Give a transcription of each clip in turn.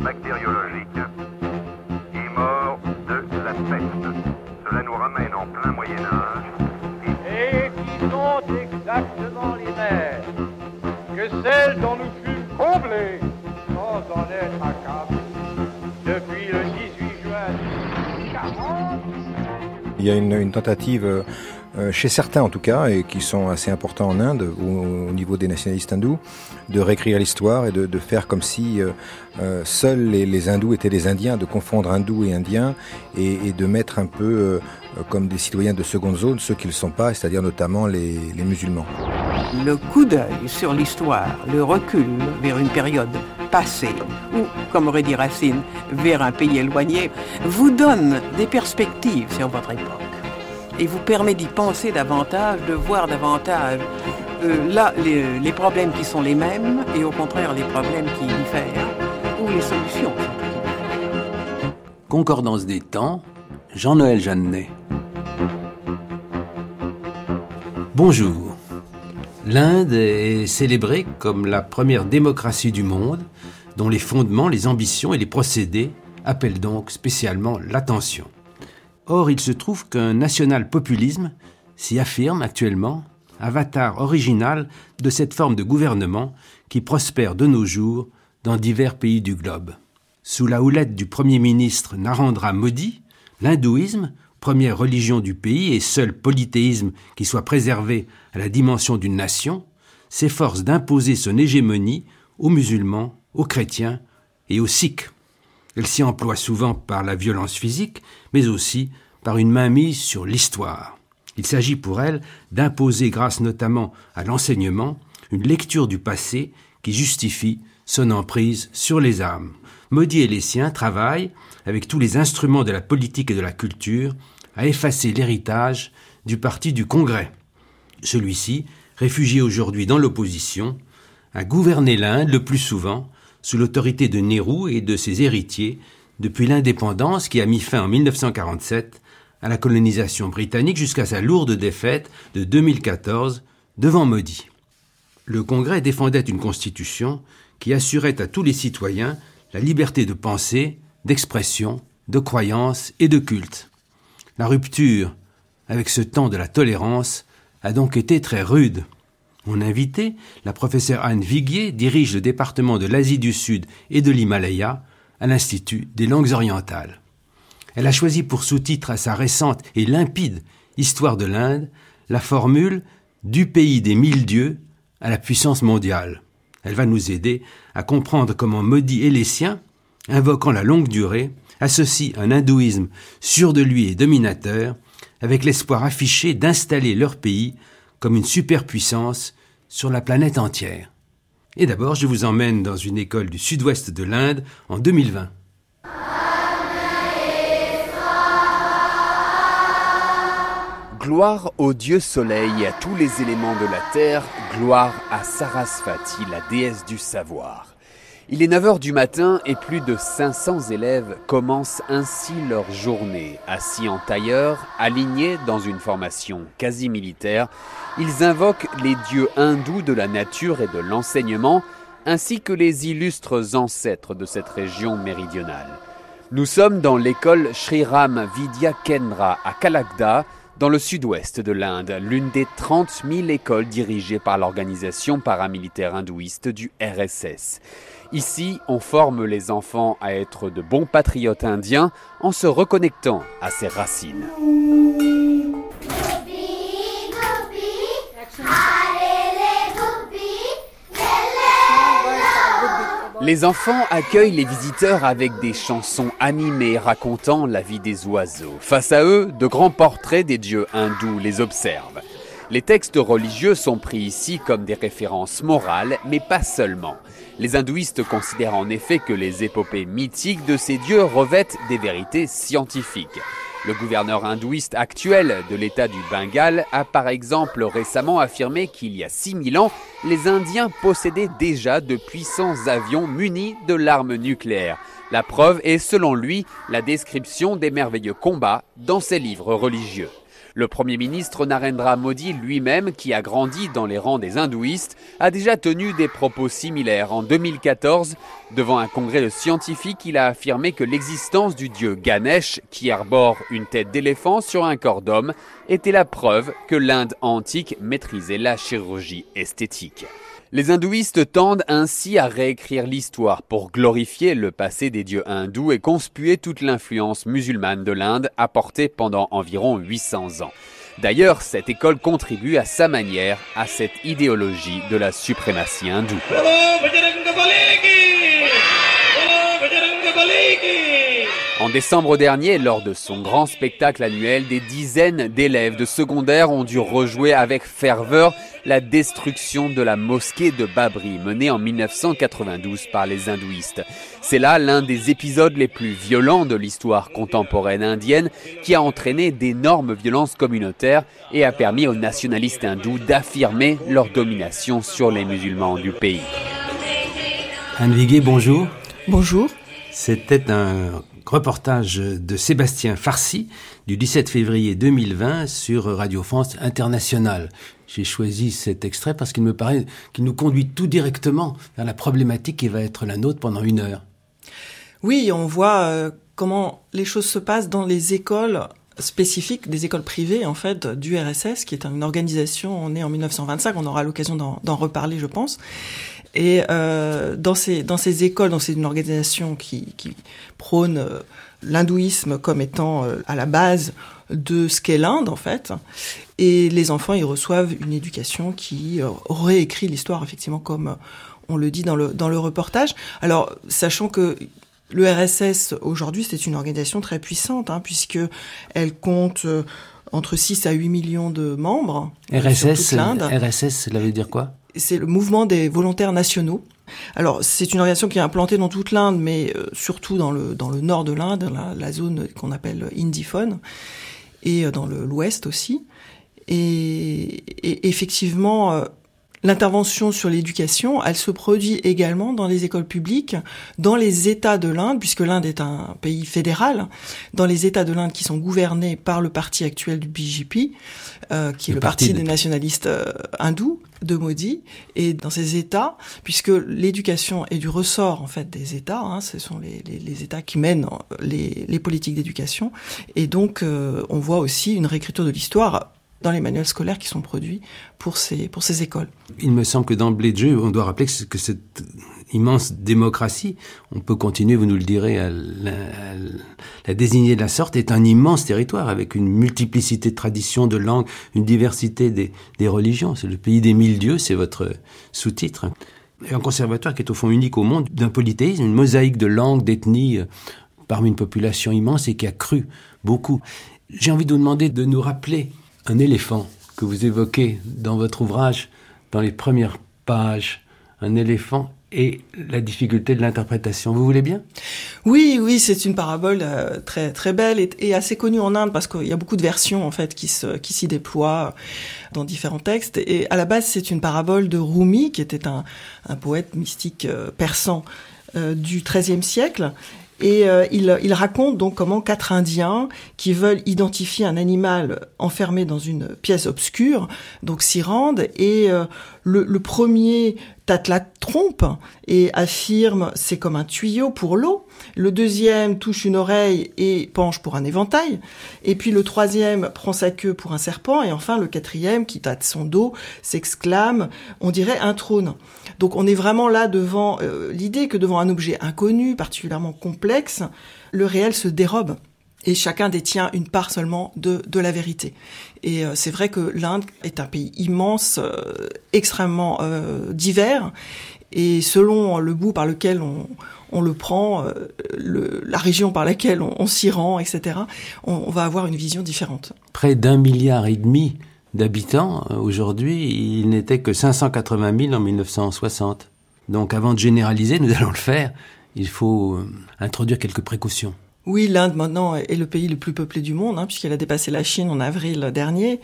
bactériologique est mort de la peste. Cela nous ramène en plein Moyen Âge. Et qui sont exactement les mêmes que celles dont nous fûmes comblés sans en être accablés depuis le 18 juin 1940. Il y a une, une tentative euh, chez certains en tout cas, et qui sont assez importants en Inde, au, au niveau des nationalistes hindous, de réécrire l'histoire et de, faire comme si euh, euh, seuls les, hindous étaient des indiens, de confondre hindous et indiens, et, de mettre un peu euh, comme des citoyens de seconde zone ceux qui ne le sont pas, c'est-à-dire notamment les, les musulmans. Le coup d'œil sur l'histoire, le recul vers une période passée, ou, comme aurait dit Racine, vers un pays éloigné, vous donne des perspectives sur votre époque et vous permet d'y penser davantage, de voir davantage euh, là les, les, problèmes qui sont les mêmes et au contraire les problèmes qui diffèrent ou les solutions. Concordance des temps, Jean-Noël Jeannet. Bonjour. L'Inde est célébrée comme la première démocratie du monde, dont les fondements, les ambitions et les procédés appellent donc spécialement l'attention. Or, il se trouve qu'un national-populisme s'y affirme actuellement, avatar original de cette forme de gouvernement qui prospère de nos jours dans divers pays du globe. Sous la houlette du Premier ministre Narendra Modi, l'hindouisme, première religion du pays et seul polythéisme qui soit préservé à la dimension d'une nation, s'efforce d'imposer son hégémonie aux musulmans, aux chrétiens et aux sikhs. Elle s'y emploie souvent par la violence physique, mais aussi par une mainmise sur l'histoire. Il s'agit pour elle d'imposer, grâce notamment à l'enseignement, une lecture du passé qui justifie son emprise sur les âmes. Maudit et les siens travaillent, avec tous les instruments de la politique et de la culture, à effacer l'héritage du parti du Congrès. Celui-ci, réfugié aujourd'hui dans l'opposition, a gouverné l'Inde le plus souvent sous l'autorité de Nehru et de ses héritiers depuis l'indépendance qui a mis fin en 1947 à la colonisation britannique jusqu'à sa lourde défaite de 2014 devant Modi. Le Congrès défendait une constitution qui assurait à tous les citoyens la liberté de pensée, d'expression, de croyance et de culte. La rupture avec ce temps de la tolérance a donc été très rude. Mon invité, la professeure Anne Viguier, dirige le département de l'Asie du Sud et de l'Himalaya à l'Institut des langues orientales. Elle a choisi pour sous-titre à sa récente et limpide Histoire de l'Inde la formule du pays des mille dieux à la puissance mondiale. Elle va nous aider à comprendre comment Modi et les siens, invoquant la longue durée, associent un hindouisme sûr de lui et dominateur avec l'espoir affiché d'installer leur pays comme une superpuissance sur la planète entière. Et d'abord, je vous emmène dans une école du sud-ouest de l'Inde en 2020. Gloire au dieu soleil et à tous les éléments de la terre, gloire à Sarasvati, la déesse du savoir. Il est 9h du matin et plus de 500 élèves commencent ainsi leur journée. Assis en tailleur, alignés dans une formation quasi militaire, ils invoquent les dieux hindous de la nature et de l'enseignement, ainsi que les illustres ancêtres de cette région méridionale. Nous sommes dans l'école Sri Ram Vidya Kendra à Kalakda, dans le sud-ouest de l'Inde, l'une des 30 000 écoles dirigées par l'organisation paramilitaire hindouiste du RSS. Ici, on forme les enfants à être de bons patriotes indiens en se reconnectant à ses racines. Les enfants accueillent les visiteurs avec des chansons animées racontant la vie des oiseaux. Face à eux, de grands portraits des dieux hindous les observent. Les textes religieux sont pris ici comme des références morales, mais pas seulement. Les hindouistes considèrent en effet que les épopées mythiques de ces dieux revêtent des vérités scientifiques. Le gouverneur hindouiste actuel de l'État du Bengale a par exemple récemment affirmé qu'il y a 6000 ans, les Indiens possédaient déjà de puissants avions munis de l'arme nucléaire. La preuve est selon lui la description des merveilleux combats dans ses livres religieux. Le Premier ministre Narendra Modi lui-même, qui a grandi dans les rangs des hindouistes, a déjà tenu des propos similaires. En 2014, devant un congrès de scientifiques, il a affirmé que l'existence du dieu Ganesh, qui arbore une tête d'éléphant sur un corps d'homme, était la preuve que l'Inde antique maîtrisait la chirurgie esthétique. Les hindouistes tendent ainsi à réécrire l'histoire pour glorifier le passé des dieux hindous et conspuer toute l'influence musulmane de l'Inde apportée pendant environ 800 ans. D'ailleurs, cette école contribue à sa manière à cette idéologie de la suprématie hindoue. En décembre dernier, lors de son grand spectacle annuel, des dizaines d'élèves de secondaire ont dû rejouer avec ferveur la destruction de la mosquée de Babri, menée en 1992 par les hindouistes. C'est là l'un des épisodes les plus violents de l'histoire contemporaine indienne qui a entraîné d'énormes violences communautaires et a permis aux nationalistes hindous d'affirmer leur domination sur les musulmans du pays. Anne Viguet, bonjour. Bonjour. C'était un reportage de Sébastien Farcy du 17 février 2020 sur Radio France Internationale. J'ai choisi cet extrait parce qu'il me paraît qu'il nous conduit tout directement vers la problématique qui va être la nôtre pendant une heure. Oui, on voit euh, comment les choses se passent dans les écoles spécifiques, des écoles privées en fait du RSS, qui est une organisation née en 1925. On aura l'occasion d'en reparler, je pense. Et euh, dans ces dans ces écoles, dans c'est une organisation qui, qui prône euh, l'hindouisme comme étant euh, à la base de ce qu'est l'Inde en fait. Et les enfants, ils reçoivent une éducation qui réécrit l'histoire effectivement comme on le dit dans le dans le reportage. Alors sachant que le RSS aujourd'hui, c'est une organisation très puissante hein, puisque elle compte entre 6 à 8 millions de membres. RSS, RSS, cela veut dire quoi? C'est le mouvement des volontaires nationaux. Alors, c'est une organisation qui est implantée dans toute l'Inde, mais euh, surtout dans le, dans le nord de l'Inde, la, zone qu'on appelle Indiphone, et euh, dans l'ouest aussi. Et, effectivement, euh, L'intervention sur l'éducation, elle se produit également dans les écoles publiques, dans les États de l'Inde, puisque l'Inde est un pays fédéral, dans les États de l'Inde qui sont gouvernés par le parti actuel du BJP, euh, qui est le, parti, des nationalistes euh, hindous de Modi, et dans ces États, puisque l'éducation est du ressort en fait des États, hein, ce sont les, les, les, États qui mènent les, les politiques d'éducation, et donc euh, on voit aussi une réécriture de l'histoire dans les manuels scolaires qui sont produits pour ces, pour ces écoles. Il me semble que d'emblée de jeu, on doit rappeler que, cette immense démocratie, on peut continuer, vous nous le direz, à la, désigner de la sorte, est un immense territoire avec une multiplicité de traditions, de langues, une diversité des, des religions. C'est le pays des mille dieux, c'est votre sous-titre. Et un conservatoire qui est au fond unique au monde, d'un polythéisme, une mosaïque de langues, d'ethnies, euh, parmi une population immense et qui a cru beaucoup. J'ai envie de vous demander de nous rappeler un éléphant que vous évoquez dans votre ouvrage, dans les premières pages, un éléphant et la difficulté de l'interprétation. Vous voulez bien? Oui, oui, c'est une parabole euh, très très belle et, assez connue en Inde parce qu'il y a beaucoup de versions en fait qui s'y déploient dans différents textes. Et à la base, c'est une parabole de Rumi, qui était un, un poète mystique euh, persan euh, du XIIIe siècle et euh, il, raconte donc comment quatre Indiens qui veulent identifier un animal enfermé dans une pièce obscure, donc s'y rendent. Et euh, le, le, premier tâte la trompe et affirme c'est comme un tuyau pour l'eau. Le deuxième touche une oreille et penche pour un éventail. Et puis le troisième prend sa queue pour un serpent. Et enfin le quatrième, qui tâte son dos, s'exclame, on dirait un trône. Donc on est vraiment là devant euh, l'idée que devant un objet inconnu, particulièrement complexe, le réel se dérobe et chacun détient une part seulement de, de la vérité. Et euh, c'est vrai que l'Inde est un pays immense, euh, extrêmement divers, et selon le bout par lequel on, on le prend, le, la région par laquelle on, s'y rend, etc., on, on, va avoir une vision différente. Près d'un milliard et demi d'habitants, euh, aujourd'hui, il n'était que 580 000 en 1960. Donc avant de généraliser, nous allons le faire, il faut euh, introduire quelques précautions. Oui, l'Inde maintenant est le pays le plus peuplé du monde, hein, puisqu'elle a dépassé la Chine en avril dernier.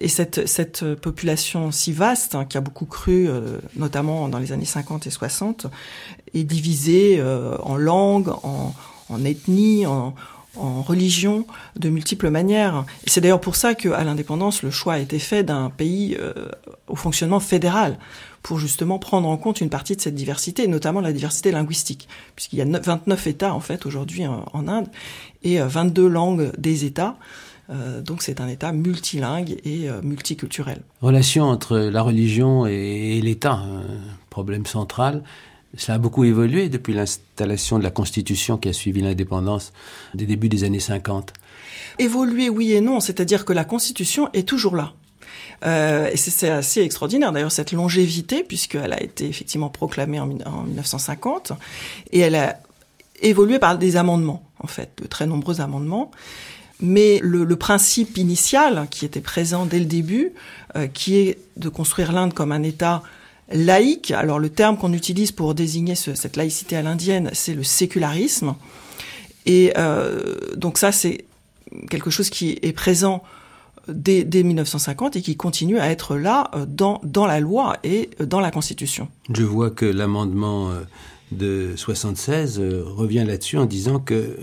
Et cette, population si vaste, hein, qui a beaucoup cru, euh, notamment dans les années 50 et 60, est divisée en langues, en, en ethnie, en, en religion de multiples manières. C'est d'ailleurs pour ça qu'à l'indépendance, le choix a été fait d'un pays euh, au fonctionnement fédéral pour justement prendre en compte une partie de cette diversité, notamment la diversité linguistique, puisqu'il y a 29 États en fait aujourd'hui en, Inde et 22 euh, langues des États. Euh, donc c'est un État multilingue et multiculturel. Relation entre la religion et, l'État, problème central. Ça a beaucoup évolué depuis l'installation de la Constitution qui a suivi l'indépendance des débuts des années 50. Évolué, oui et non, c'est-à-dire que la Constitution est toujours là. Euh, et c'est assez extraordinaire d'ailleurs cette longévité puisqu'elle a été effectivement proclamée en, 1950 et elle a évolué par des amendements en fait, de très nombreux amendements. Mais le, le principe initial qui était présent dès le début, euh, qui est de construire l'Inde comme un État laïque. Alors le terme qu'on utilise pour désigner cette laïcité à l'indienne, c'est le sécularisme. Et euh, donc ça, c'est quelque chose qui est présent dès, 1950 et qui continue à être là euh, dans, dans la loi et euh, dans la Constitution. Je vois que l'amendement de 76 revient là-dessus en disant que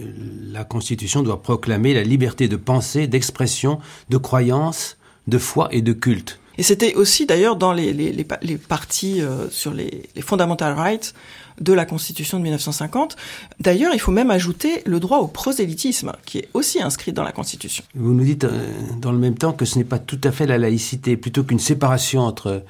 la Constitution doit proclamer la liberté de pensée, d'expression, de croyance, de foi et de culte. Et c'était aussi d'ailleurs dans les, les, les, les parties euh, sur les, les fundamental rights de la Constitution de 1950. D'ailleurs, il faut même ajouter le droit au prosélytisme, qui est aussi inscrit dans la Constitution. Vous nous dites euh, dans le même temps que ce n'est pas tout à fait la laïcité, plutôt qu'une séparation entre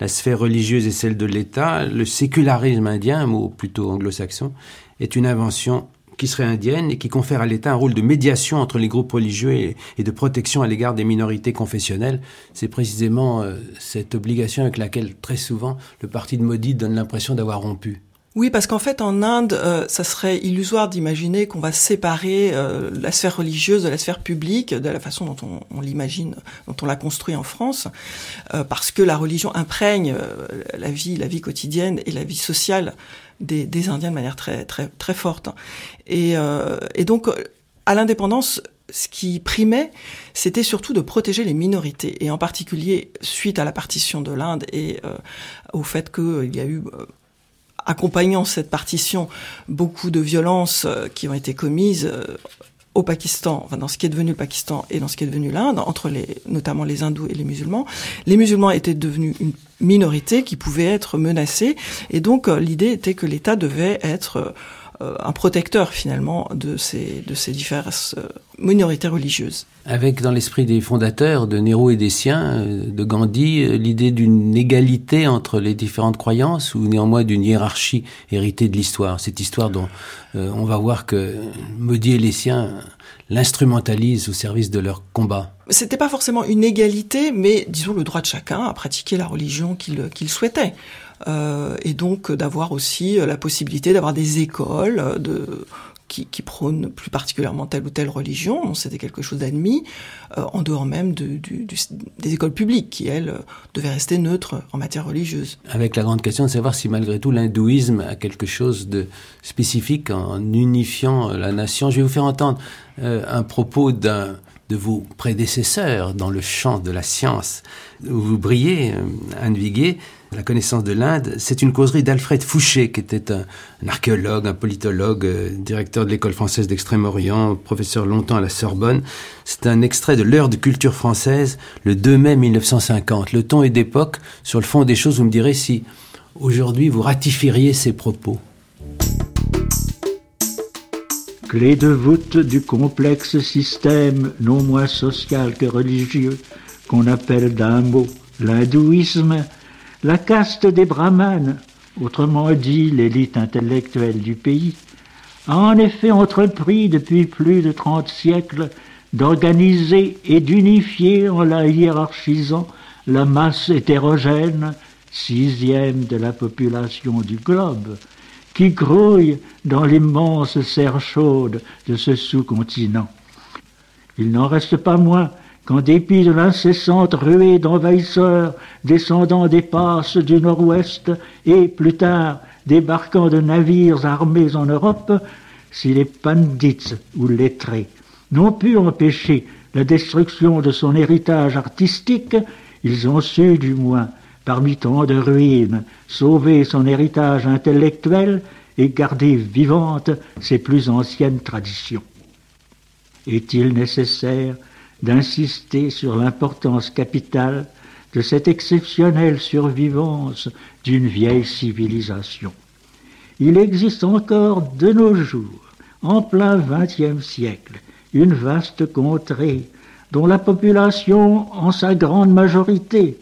la sphère religieuse et celle de l'État, le sécularisme indien, un mot plutôt anglo-saxon, est une invention qui serait indienne et qui confère à l'État un rôle de médiation entre les groupes religieux et, de protection à l'égard des minorités confessionnelles. C'est précisément euh, cette obligation avec laquelle très souvent le parti de Modi donne l'impression d'avoir rompu. Oui, parce qu'en fait, en Inde, euh, ça serait illusoire d'imaginer qu'on va séparer euh, la sphère religieuse de la sphère publique, de la façon dont on, l'imagine, dont on l'a construit en France, parce que la religion imprègne la vie, la vie quotidienne et la vie sociale des, des, Indiens de manière très très très forte. Et, euh, et donc à l'indépendance, ce qui primait, c'était surtout de protéger les minorités, et en particulier suite à la partition de l'Inde et euh, au fait qu'il y a eu euh, accompagnant cette partition beaucoup de violences euh, qui ont été commises euh, au Pakistan, enfin dans ce qui est devenu le Pakistan et dans ce qui est devenu l'Inde, entre les, notamment les hindous et les musulmans, les musulmans étaient devenus une minorité qui pouvait être menacée, et donc euh, l'idée était que l'État devait être euh, un protecteur finalement de ces, de ces diverses euh, minorités religieuses. Avec dans l'esprit des fondateurs, de Nehru et des siens, de Gandhi, l'idée d'une égalité entre les différentes croyances ou néanmoins d'une hiérarchie héritée de l'histoire. Cette histoire dont on va voir que Modi et les siens l'instrumentalisent au service de leur combat. C'était pas forcément une égalité, mais disons le droit de chacun à pratiquer la religion qu'il souhaitait. Euh, et donc d'avoir aussi la possibilité d'avoir des écoles de qui, prônent plus particulièrement telle ou telle religion, c'était quelque chose d'admis, euh, en dehors même des écoles publiques, qui, elles, devaient rester neutres en matière religieuse. Avec la grande question de savoir si malgré tout l'hindouisme a quelque chose de spécifique en unifiant la nation. Je vais vous faire entendre euh, un propos de vos prédécesseurs dans le champ de la science. Vous brillez, euh, Anne Viguier, la connaissance de l'Inde. C'est une causerie d'Alfred Fouché, qui était un, archéologue, un politologue, euh, directeur de l'école française d'Extrême-Orient, professeur longtemps à la Sorbonne. C'est un extrait de l'heure de culture française, le 2 mai 1950. Le ton est d'époque. Sur le fond des choses, vous me direz si aujourd'hui vous ratifieriez ces propos. Clé de voûte du complexe système non moins social que religieux qu'on appelle d'un mot l'hindouisme, la caste des brahmanes, autrement dit l'élite intellectuelle du pays, a en effet entrepris depuis plus de trente siècles d'organiser et d'unifier en la hiérarchisant la masse hétérogène, sixième de la population du globe, qui grouille dans l'immense serre chaude de ce sous-continent. Il n'en reste pas moins qu'en dépit de l'incessante ruée d'envahisseurs descendant des passes du nord-ouest et, plus tard, débarquant de navires armés en Europe, si les pandits ou lettrés n'ont pu empêcher la destruction de son héritage artistique, ils ont su du moins parmi tant de ruines, sauver son héritage intellectuel et garder vivantes ses plus anciennes traditions. est-il nécessaire d'insister sur l'importance capitale de cette exceptionnelle survivance d'une vieille civilisation. Il existe encore de nos jours, en plein XXe siècle, une vaste contrée dont la population, en sa grande majorité,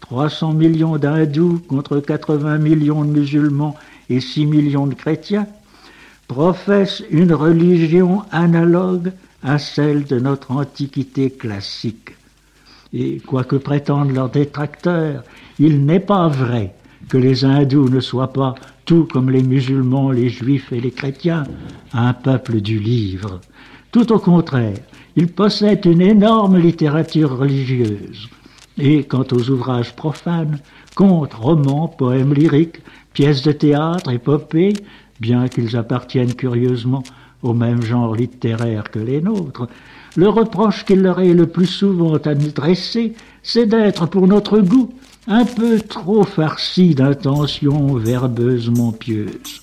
300 millions d'hindous contre 80 millions de musulmans et 6 millions de chrétiens, professe une religion analogue à celle de notre antiquité classique. Et quoique prétendent leurs détracteurs, il n'est pas vrai que les hindous ne soient pas, tout comme les musulmans, les juifs et les chrétiens, un peuple du livre. Tout au contraire, ils possèdent une énorme littérature religieuse. Et quant aux ouvrages profanes, contes, romans, poèmes lyriques, pièces de théâtre, épopées, bien qu'ils appartiennent curieusement au même genre littéraire que les nôtres, le reproche qu'il leur est le plus souvent adressé, c'est d'être, pour notre goût, un peu trop farci d'intentions verbeusement pieuses.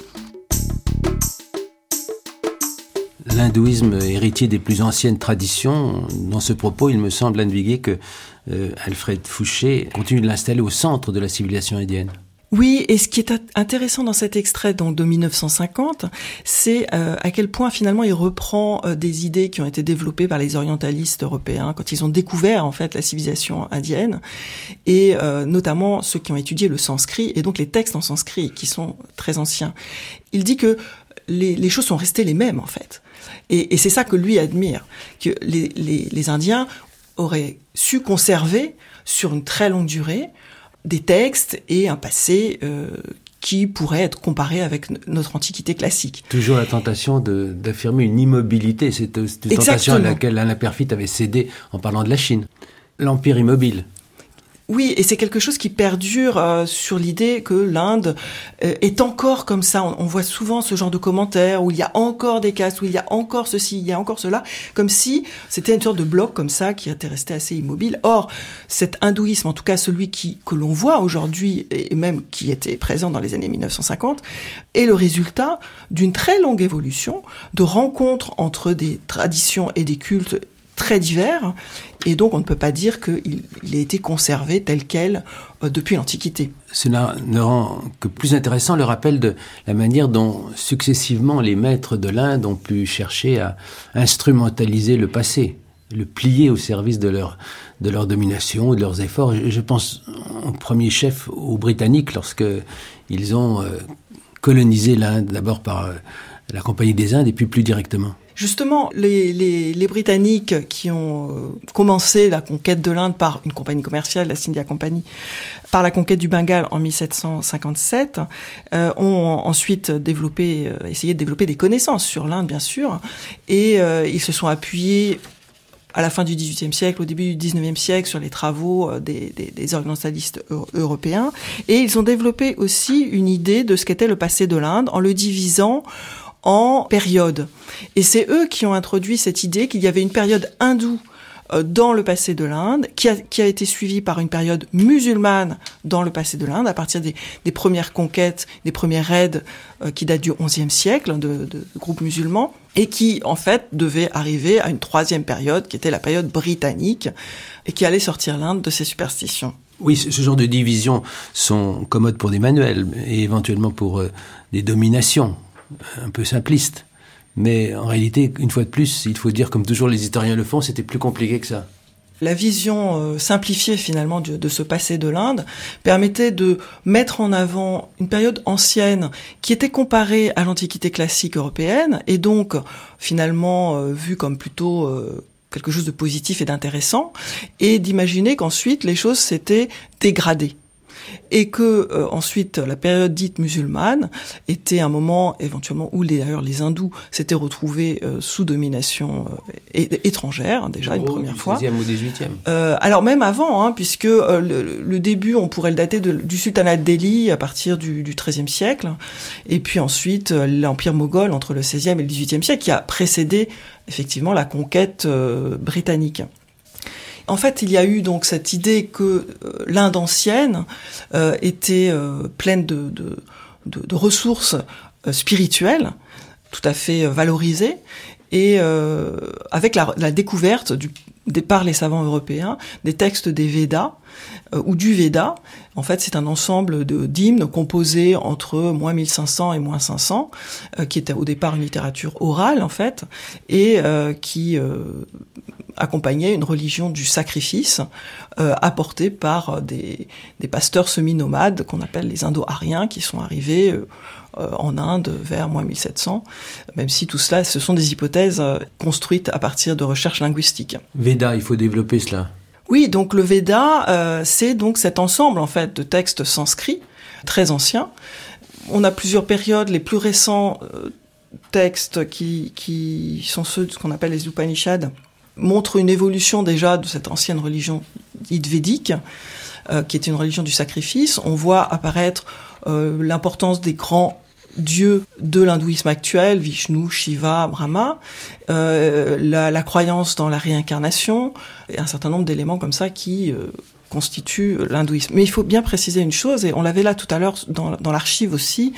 L'hindouisme héritier des plus anciennes traditions, dans ce propos, il me semble indiquer que euh, Alfred Fouché continue de l'installer au centre de la civilisation indienne. Oui, et ce qui est intéressant dans cet extrait donc de 1950, c'est euh, à quel point finalement il reprend euh, des idées qui ont été développées par les orientalistes européens quand ils ont découvert en fait la civilisation indienne, et euh, notamment ceux qui ont étudié le sanskrit et donc les textes en sanskrit qui sont très anciens. Il dit que les, choses sont restées les mêmes en fait, et, c'est ça que lui admire, que les Indiens auraient su conserver sur une très longue durée des textes et un passé euh, qui pourrait être comparé avec notre antiquité classique. Toujours la tentation d'affirmer une immobilité, cette, cette tentation à laquelle Alain Perfit avait cédé en parlant de la Chine. L'empire immobile. Oui, et c'est quelque chose qui perdure euh, sur l'idée que l'Inde euh, est encore comme ça. On, on, voit souvent ce genre de commentaires où il y a encore des castes, où il y a encore ceci, il y a encore cela, comme si c'était une sorte de bloc comme ça qui était resté assez immobile. Or, cet hindouisme, en tout cas celui qui que l'on voit aujourd'hui et même qui était présent dans les années 1950, est le résultat d'une très longue évolution de rencontres entre des traditions et des cultes très divers, et donc on ne peut pas dire qu'il il a été conservé tel quel euh, depuis l'Antiquité. Cela ne rend que plus intéressant le rappel de la manière dont successivement les maîtres de l'Inde ont pu chercher à instrumentaliser le passé, le plier au service de leur, de leur domination, de leurs efforts. Je pense en premier chef aux Britanniques lorsque ils ont euh, colonisé l'Inde d'abord par euh, la Compagnie des Indes et puis plus directement. Justement, les, les, les, Britanniques qui ont euh, commencé la conquête de l'Inde par une compagnie commerciale, la Scindia Company, par la conquête du Bengale en 1757, euh, ont ensuite développé, euh, essayé de développer des connaissances sur l'Inde, bien sûr, et euh, ils se sont appuyés à la fin du XVIIIe siècle, au début du XIXe siècle, sur les travaux euh, des, des, des orientalistes européens. Et ils ont développé aussi une idée de ce qu'était le passé de l'Inde en le divisant en périodes. Et c'est eux qui ont introduit cette idée qu'il y avait une période hindoue euh, dans le passé de l'Inde, qui a, été suivie par une période musulmane dans le passé de l'Inde, à partir des, premières conquêtes, des premiers raids euh, qui datent du XIe siècle de, de, de, groupes musulmans, et qui en fait devait arriver à une troisième période, qui était la période britannique, et qui allait sortir l'Inde de ses superstitions. Oui, ce genre de divisions sont commodes pour des manuels, et éventuellement pour euh, des dominations un peu simpliste. Mais en réalité, une fois de plus, il faut dire, comme toujours les historiens le font, c'était plus compliqué que ça. La vision euh, simplifiée finalement de, ce passé de l'Inde permettait de mettre en avant une période ancienne qui était comparée à l'Antiquité classique européenne et donc finalement euh, vue comme plutôt euh, quelque chose de positif et d'intéressant et d'imaginer qu'ensuite les choses s'étaient dégradées et que euh, ensuite la période dite musulmane était un moment éventuellement où les, d'ailleurs les hindous s'étaient retrouvés euh, sous domination euh, étrangère hein, déjà une première du fois. 16e ou 18e. Euh, alors même avant, hein, puisque le, le, début on pourrait le dater de, du sultanat de Delhi à partir du, du XIIIe siècle, et puis ensuite l'empire moghol entre le XVIe et le XVIIIe siècle qui a précédé effectivement la conquête britannique. En fait, il y a eu donc cette idée que euh, l'Inde ancienne euh, était euh, pleine de, ressources spirituelles, tout à fait valorisé et avec la, découverte du, par les savants européens des textes des Védas ou du Veda. En fait, c'est un ensemble de d'hymnes composés entre moins 1500 et moins 500, qui était au départ une littérature orale en fait, et qui accompagnait une religion du sacrifice euh, apportée par des, des pasteurs semi-nomades qu'on appelle les Indo-Ariens qui sont arrivés euh, en Inde vers moins 1700, même si tout cela, ce sont des hypothèses euh, construites à partir de recherches linguistiques. Veda, il faut développer cela. Oui, donc le Veda, euh, c'est donc cet ensemble en fait de textes sanscrits très anciens. On a plusieurs périodes, les plus récents euh, textes qui, qui sont ceux de ce qu'on appelle les Upanishads, montre une évolution déjà de cette ancienne religion védique, euh, qui est une religion du sacrifice. On voit apparaître euh, l'importance des grands dieux de l'hindouisme actuel, Vishnu, Shiva, Brahma, euh, la, la, croyance dans la réincarnation, et un certain nombre d'éléments comme ça qui euh, constitue l'hindouisme. Mais il faut bien préciser une chose, et on l'avait là tout à l'heure dans, l'archive aussi,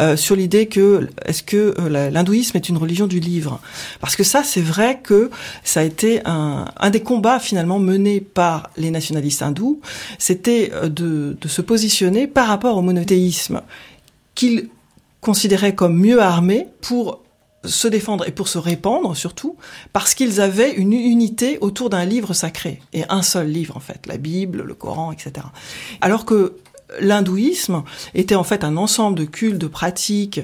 euh, sur l'idée que est-ce que euh, l'hindouisme est une religion du livre? Parce que ça, c'est vrai que ça a été un, un des combats finalement menés par les nationalistes hindous, c'était euh, de, de se positionner par rapport au monothéisme qu'ils considéraient comme mieux armé pour se défendre et pour se répandre surtout, parce qu'ils avaient une unité autour d'un livre sacré, et un seul livre en fait, la Bible, le Coran, etc. Alors que l'hindouisme était en fait un ensemble de cultes, de pratiques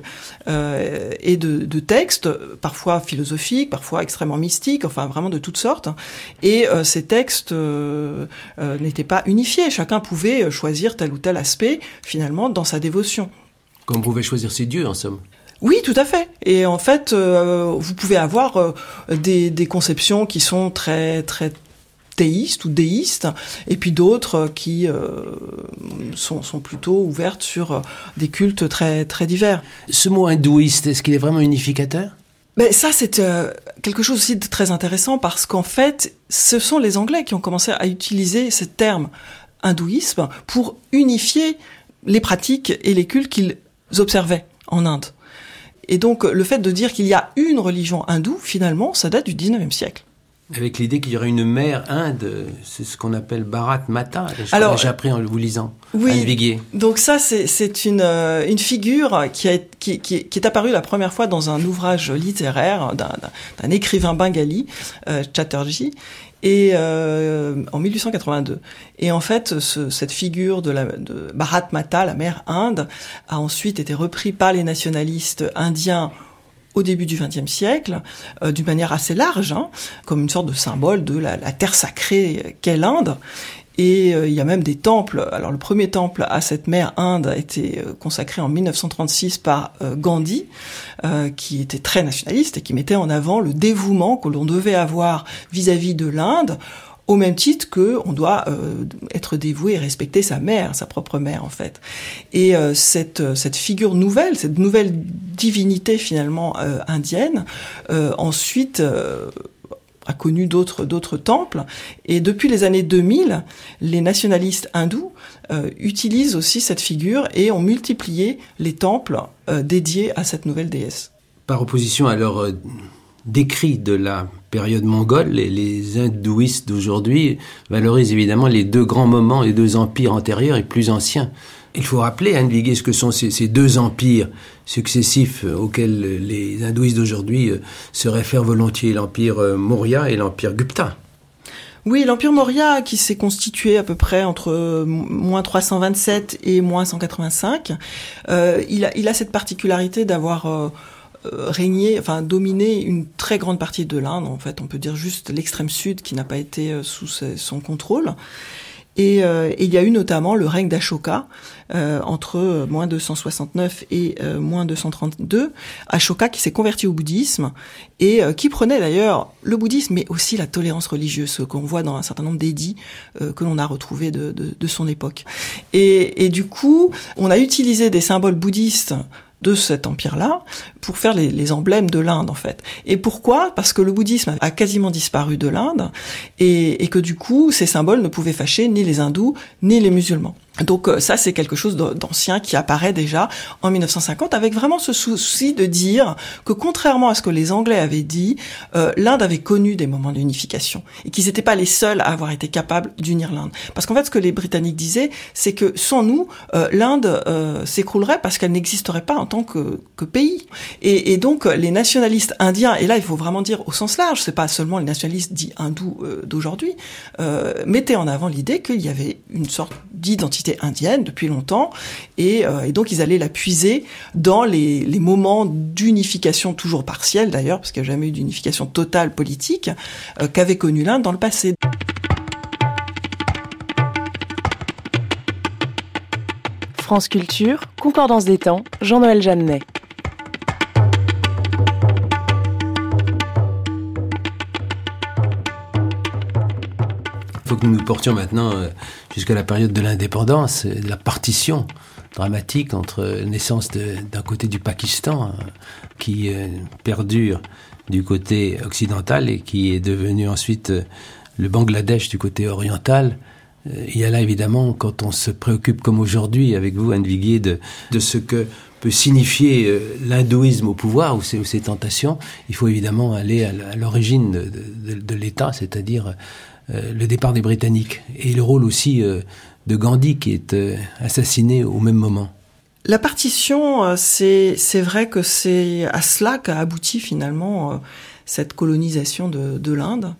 euh, et de, de, textes, parfois philosophiques, parfois extrêmement mystiques, enfin vraiment de toutes sortes. Et euh, ces textes euh, euh n'étaient pas unifiés. Chacun pouvait choisir tel ou tel aspect finalement dans sa dévotion. Comme pouvait choisir ses dieux en somme. Oui, tout à fait. Et en fait, euh, vous pouvez avoir euh, des, des, conceptions qui sont très très théistes ou déistes, et puis d'autres qui euh, sont, sont, plutôt ouvertes sur des cultes très très divers. Ce mot hindouiste, est-ce qu'il est vraiment unificateur? Mais ça, c'est euh, quelque chose aussi de très intéressant parce qu'en fait, ce sont les Anglais qui ont commencé à utiliser ce terme hindouisme pour unifier les pratiques et les cultes qu'ils observaient en Inde. Et donc, le fait de dire qu'il y a une religion hindoue, finalement, ça date du 19e siècle. Avec l'idée qu'il y aurait une mère Inde, c'est ce qu'on appelle Bharat Mata. Alors, j'ai appris en vous lisant. Oui. Donc ça, c'est une, euh, une figure qui, a, qui, qui, qui, est apparue la première fois dans un ouvrage littéraire d'un écrivain bengali, euh, Chatterjee, et euh, en 1882. Et en fait, ce, cette figure de, la, Bharat Mata, la mère Inde, a ensuite été repris par les nationalistes indiens au début du XXe siècle, euh, d'une manière assez large, hein, comme une sorte de symbole de la terre sacrée qu'est l'Inde. Et euh, il y a même des temples. Alors le premier temple à cette mère Inde a été euh, consacré en 1936 par euh, Gandhi, qui était très nationaliste et qui mettait en avant le dévouement que l'on devait avoir vis-à-vis -vis de l'Inde au même titre que on doit euh, être dévoué et respecter sa mère, sa propre mère en fait. Et euh, cette cette figure nouvelle, cette nouvelle divinité finalement euh, indienne, ensuite a connu d'autres temples. Et depuis les années 2000 les nationalistes hindous euh, utilisent aussi cette figure et ont multiplié les temples euh, dédiés à cette nouvelle déesse. Par opposition à leur euh, décrit de la période mongole les, les hindouistes d'aujourd'hui valorisent évidemment les deux grands moments les deux empires antérieurs et plus anciens il faut rappeler, Anne Viguier, ce que sont ces, deux empires successifs auxquels les hindouistes d'aujourd'hui se réfèrent volontiers, l'empire Maurya et l'empire Gupta. Oui, l'empire Maurya qui s'est constitué à peu près entre moins 327 et moins 185, euh, il, a, il a cette particularité d'avoir euh, régné, enfin dominé une très grande partie de l'Inde. En fait, on peut dire juste l'extrême sud qui n'a pas été euh, sous son contrôle. Et, euh, il y a eu notamment le règne d'Ashoka euh, entre moins 269 et euh, moins 232. Ashoka qui s'est converti au bouddhisme et euh, qui prenait d'ailleurs le bouddhisme, mais aussi la tolérance religieuse, qu'on voit dans un certain nombre d'édits euh, que l'on a retrouvés de, de, de, son époque. Et, et, du coup, on a utilisé des symboles bouddhistes de cet empire-là pour faire les, emblèmes de l'Inde en fait. Et pourquoi? Parce que le bouddhisme a quasiment disparu de l'Inde et, que du coup ces symboles ne pouvaient fâcher ni les hindous ni les musulmans. Donc euh, ça, c'est quelque chose d'ancien qui apparaît déjà en 1950 avec vraiment ce souci de dire que contrairement à ce que les Anglais avaient dit, euh, l'Inde avait connu des moments d'unification et qu'ils n'étaient pas les seuls à avoir été capables d'unir l'Inde. Parce qu'en fait, ce que les Britanniques disaient, c'est que sans nous, euh, l'Inde s'écroulerait parce qu'elle n'existerait pas en tant que, que pays. Et, et, donc les nationalistes indiens, et là il faut vraiment dire au sens large, c'est pas seulement les nationalistes dits hindous d'aujourd'hui, mettaient en avant l'idée qu'il y avait une sorte d'identité indienne depuis longtemps, euh, et, donc ils allaient la puiser dans les, moments d'unification toujours partielle d'ailleurs, parce qu'il n'y a jamais eu d'unification totale politique, euh, qu'avait connu l'Inde dans le passé. France Culture, Concordance des temps, Jean-Noël Jeannet. Il faut que nous nous portions maintenant euh, jusqu'à la période de l'indépendance, de la partition dramatique entre naissance d'un côté du Pakistan, euh, qui euh, perdure du côté occidental et qui est devenu ensuite le Bangladesh du côté oriental. Il y a là évidemment, quand on se préoccupe comme aujourd'hui avec vous, Anne Viguier, de, de ce que peut signifier l'hindouisme au pouvoir ou ses, tentations, il faut évidemment aller à l'origine de, l'État, c'est-à-dire euh, le départ des Britanniques et le rôle aussi euh, de Gandhi qui est euh, assassiné au même moment. La partition, c'est vrai que c'est à cela qu'a abouti finalement cette colonisation de, de l'Inde.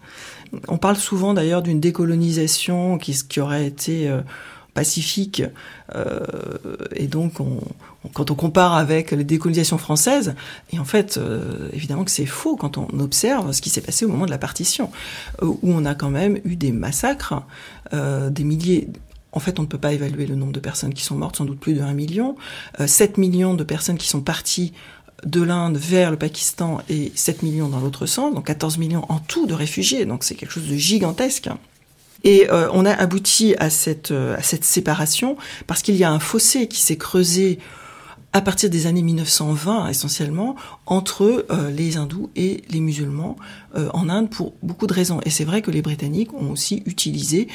On parle souvent d'ailleurs d'une décolonisation qui, aurait été pacifique. Euh, et donc, on, quand on compare avec les décolonisations françaises, et en fait, euh, évidemment que c'est faux quand on observe ce qui s'est passé au moment de la partition, euh, où on a quand même eu des massacres, des milliers. En fait, on ne peut pas évaluer le nombre de personnes qui sont mortes, sans doute plus de 1 million. 7 millions de personnes qui sont parties de l'Inde vers le Pakistan et 7 millions dans l'autre sens, donc 14 millions en tout de réfugiés, donc c'est quelque chose de gigantesque. Et euh, on a abouti à cette, euh, à cette séparation parce qu'il y a un fossé qui s'est creusé à partir des années 1920 essentiellement entre euh, les hindous et les musulmans en Inde pour beaucoup de raisons. Et c'est vrai que les Britanniques ont aussi utilisé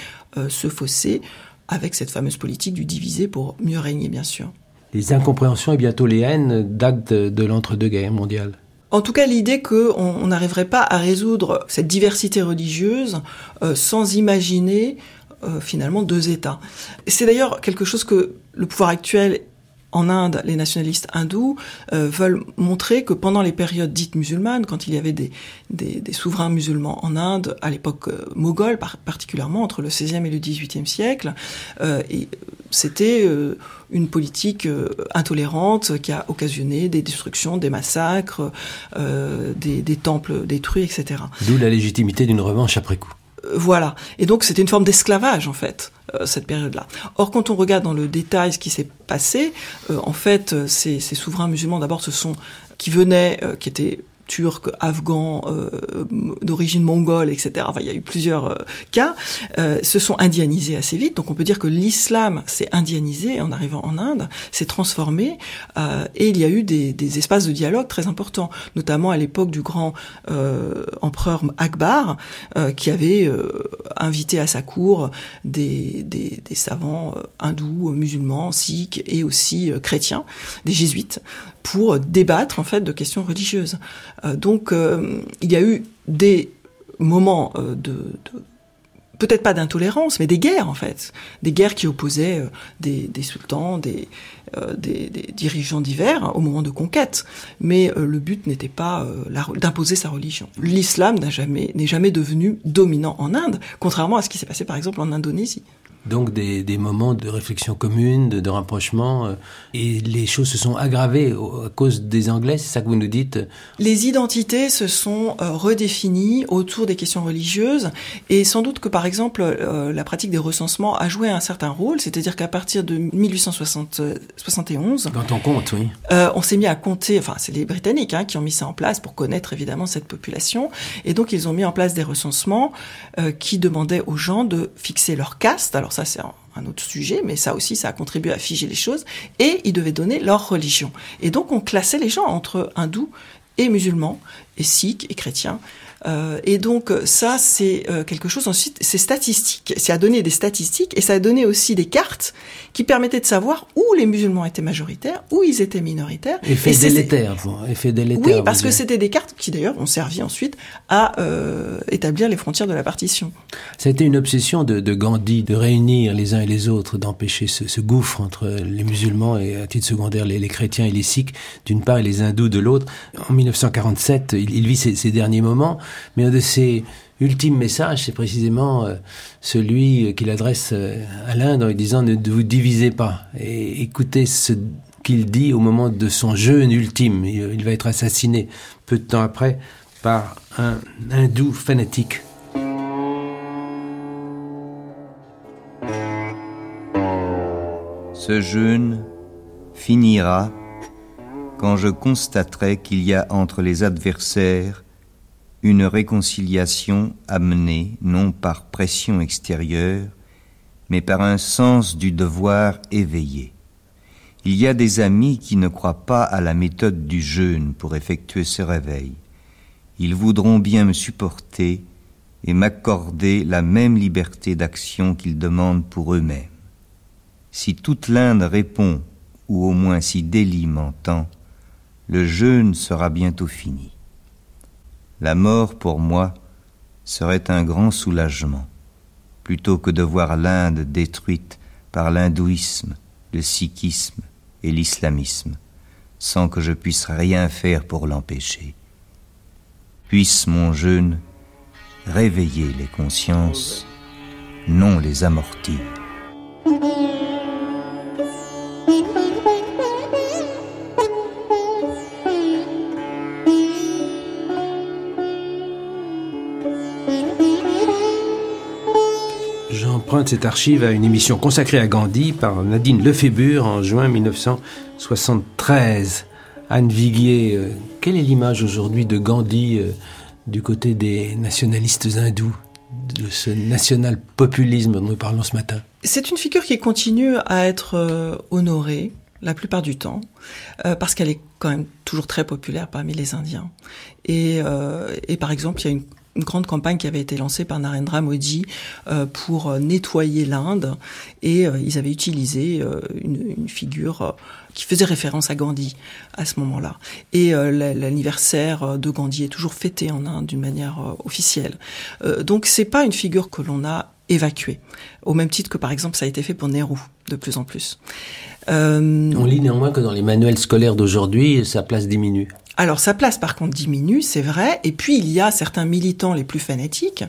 ce fossé avec cette fameuse politique du diviser pour mieux régner, bien sûr. Les incompréhensions et bientôt les haines datent de, de l'entre-deux-guerres mondiales. En tout cas, l'idée qu'on n'arriverait pas à résoudre cette diversité religieuse euh, sans imaginer euh, finalement deux États. C'est d'ailleurs quelque chose que le pouvoir actuel en Inde, les nationalistes hindous euh, veulent montrer que pendant les périodes dites musulmanes, quand il y avait des, des, souverains musulmans en Inde, à l'époque euh, moghole particulièrement, entre le XVIe et le XVIIIe siècle, euh, c'était euh, une politique intolérante qui a occasionné des destructions, des massacres, des, des temples détruits, etc. D'où la légitimité d'une revanche après coup. Voilà. Et donc c'était une forme d'esclavage en fait euh, cette période-là. Or, quand on regarde dans le détail ce qui s'est passé, euh, en fait, euh, ces, ces, souverains musulmans, d'abord, ce sont qui venaient, qui étaient turcs, afghans, euh, d'origine mongole, etc. Il y a eu plusieurs euh, cas, euh, se sont indianisés assez vite. Donc on peut dire que l'islam s'est indianisé en arrivant en Inde, s'est transformé, et il y a eu des, espaces de dialogue très importants, notamment à l'époque du grand empereur Akbar, qui avait invité à sa cour des, des, des savants hindous, musulmans, sikhs et aussi chrétiens, des jésuites, pour débattre en fait de questions religieuses. Euh, donc euh, il y a eu des moments euh, de, peut-être pas d'intolérance, mais des guerres en fait, des guerres qui opposaient des, sultans, des, dirigeants divers au moment de conquête. Mais le but n'était pas d'imposer sa religion. L'islam jamais n'est jamais devenu dominant en Inde, contrairement à ce qui s'est passé par exemple en Indonésie. Donc des, des, moments de réflexion commune, de, de rapprochement, euh, et les choses se sont aggravées à cause des Anglais, c'est ça que vous nous dites Les identités se sont euh, redéfinies autour des questions religieuses, et sans doute que par exemple euh, la pratique des recensements a joué un certain rôle, c'est-à-dire qu'à partir de 1871, quand on compte, oui, euh, on s'est mis à compter, enfin c'est les Britanniques hein, qui ont mis ça en place pour connaître évidemment cette population, et donc ils ont mis en place des recensements euh, qui demandaient aux gens de fixer leur caste. Ça c'est un autre sujet, mais ça aussi, ça a contribué à figer les choses. Et ils devaient donner leur religion. Et donc, on classait les gens entre hindous et musulmans, et sikhs, et chrétiens. Euh, et donc ça, c'est euh, quelque chose ensuite, c'est statistique. C'est à donner des statistiques et ça a donné aussi des cartes qui permettaient de savoir où les musulmans étaient majoritaires, où ils étaient minoritaires. Effet Et délétère, effet délétère. Oui, parce que c'était des cartes qui d'ailleurs ont servi ensuite à euh, établir les frontières de la partition. Ça a été une obsession de, de Gandhi de réunir les uns et les autres, d'empêcher ce, ce gouffre entre les musulmans et à titre secondaire les, les chrétiens et les sikhs d'une part et les hindous de l'autre. En 1947, il, il vit ses, ses derniers moments, mais un de ses ultimes messages, c'est précisément euh, celui qu'il adresse euh, à l'Inde en disant ne vous divisez pas et écoutez ce qu'il dit au moment de son jeûne ultime. Il va être assassiné peu de temps après par un hindou fanatique. Ce jeûne finira quand je constaterai qu'il y a entre les adversaires une réconciliation amenée non par pression extérieure, mais par un sens du devoir éveillé. Il y a des amis qui ne croient pas à la méthode du jeûne pour effectuer ce réveil. Ils voudront bien me supporter et m'accorder la même liberté d'action qu'ils demandent pour eux-mêmes. Si toute l'Inde répond, ou au moins si Delhi m'entend, le jeûne sera bientôt fini. La mort, pour moi, serait un grand soulagement, plutôt que de voir l'Inde détruite par l'hindouisme, le sikhisme et l'islamisme, sans que je puisse rien faire pour l'empêcher. Puisse mon jeûne réveiller les consciences, non les amortir. Cette archive à une émission consacrée à Gandhi par Nadine Lefébure en juin 1973. Anne Viguier, euh, quelle est l'image aujourd'hui de Gandhi euh, du côté des nationalistes hindous, de ce national-populisme dont nous parlons ce matin? C'est une figure qui continue à être euh, honorée la plupart du temps, parce qu'elle est quand même toujours très populaire parmi les Indiens. Et par exemple, il y a une, une grande campagne qui avait été lancée par Narendra Modi euh, pour euh, nettoyer l'Inde, et euh, ils avaient utilisé une, une figure qui faisait référence à Gandhi à ce moment-là. Et la- l'anniversaire de Gandhi est toujours fêté en Inde d'une manière officielle. Donc c'est pas une figure que l'on a évacuée, au même titre que par exemple ça a été fait pour Nehru de plus en plus. Euh, On lit néanmoins que dans les manuels scolaires d'aujourd'hui, sa place diminue. Alors sa place par contre diminue, c'est vrai, et puis il y a certains militants les plus fanatiques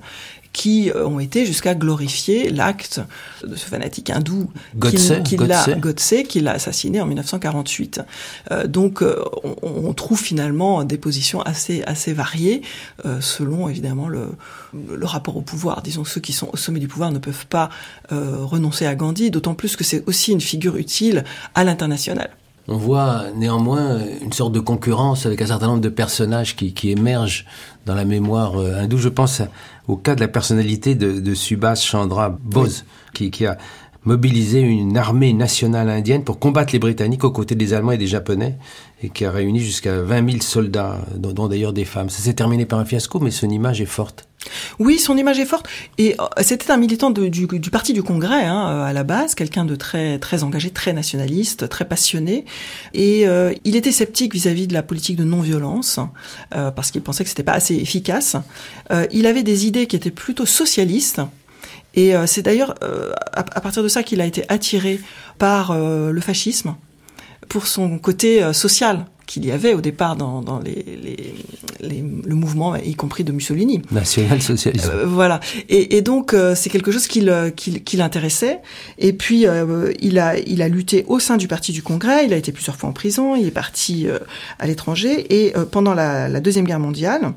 qui euh, ont été jusqu'à glorifier l'acte de ce fanatique hindou Godse, qui, qui l'a Godse. Qui l'a assassiné en 1948. Euh, donc euh, on, on trouve finalement des positions assez assez variées euh, selon évidemment le, le rapport au pouvoir. Disons ceux qui sont au sommet du pouvoir ne peuvent pas euh, renoncer à Gandhi, d'autant plus que c'est aussi une figure utile à l'international. On voit néanmoins une sorte de concurrence avec un certain nombre de personnages qui, qui émergent dans la mémoire euh, hindoue. Je pense au cas de la personnalité de, de Subhas Chandra Bose, qui, qui a mobilisé une armée nationale indienne pour combattre les Britanniques aux côtés des Allemands et des Japonais, et qui a réuni jusqu'à 20 000 soldats, dont, dont d'ailleurs des femmes. Ça s'est terminé par un fiasco, mais son image est forte. Oui, son image est forte. Et euh, c'était un militant du, parti du Congrès hein, euh, à la base, quelqu'un de très très engagé, très nationaliste, très passionné. Et euh, il était sceptique vis-à-vis de la politique de non-violence parce qu'il pensait que c'était pas assez efficace. Il avait des idées qui étaient plutôt socialistes. Et c'est d'ailleurs à, partir de ça qu'il a été attiré par le fascisme pour son côté euh, social qu'il y avait au départ dans, dans les, les, les- le mouvement, y compris de Mussolini. National-socialisme. Euh, voilà. Et, et donc euh, c'est quelque chose qui qui l'intéressait. Et puis euh, il a il a lutté au sein du parti du Congrès. Il a été plusieurs fois en prison. Il est parti euh, à l'étranger. Et euh, pendant la, la deuxième guerre mondiale.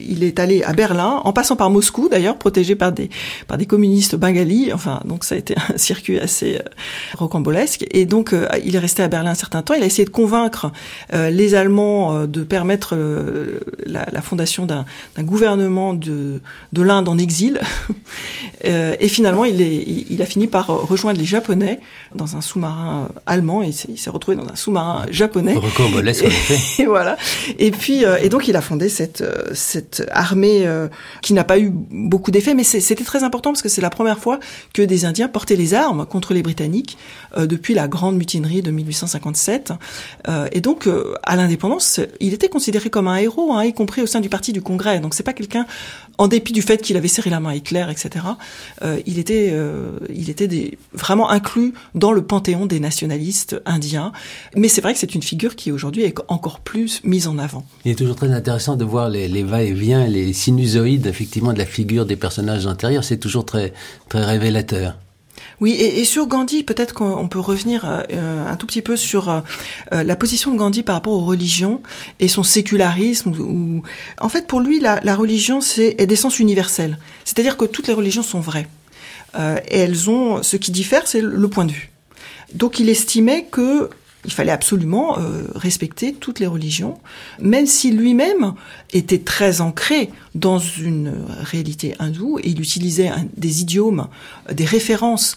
Il est allé à Berlin, en passant par Moscou d'ailleurs, protégé par des par des communistes bengalis. Enfin, donc ça a été un circuit assez euh, rocambolesque. Et donc, euh, il est resté à Berlin un certain temps. Il a essayé de convaincre euh, les Allemands de permettre la, la, fondation d'un gouvernement de de l'Inde en exil. et finalement, il est il a fini par rejoindre les Japonais dans un sous-marin allemand. Et il s'est retrouvé dans un sous-marin japonais. Rocambolesque, en effet. Et voilà. Et puis, et donc, il a fondé cette cette armée euh, qui n'a pas eu beaucoup d'effet, mais c'était très important parce que c'est la première fois que des Indiens portaient les armes contre les Britanniques euh, depuis la grande mutinerie de 1857. Euh, et donc, à l'indépendance, il était considéré comme un héros, hein, y compris au sein du parti du Congrès. Donc, c'est pas quelqu'un, en dépit du fait qu'il avait serré la main à Hitler, etc. il était, il était des, vraiment inclus dans le panthéon des nationalistes indiens. Mais c'est vrai que c'est une figure qui aujourd'hui est encore plus mise en avant. Il est toujours très intéressant de voir les, les va vient, les sinusoïdes effectivement de la figure des personnages intérieurs, c'est toujours très, très révélateur. Oui, et, sur Gandhi, peut-être qu'on peut revenir euh, un tout petit peu sur euh, la position de Gandhi par rapport aux religions et son sécularisme. Où, en fait, pour lui, la, religion c'est est d'essence universelle. C'est-à-dire que toutes les religions sont vraies. Euh, et elles ont, ce qui diffère, c'est le point de vue. Donc, il estimait que il fallait absolument euh, respecter toutes les religions, même si lui-même était très ancré dans une réalité hindoue et il utilisait des idiomes, des références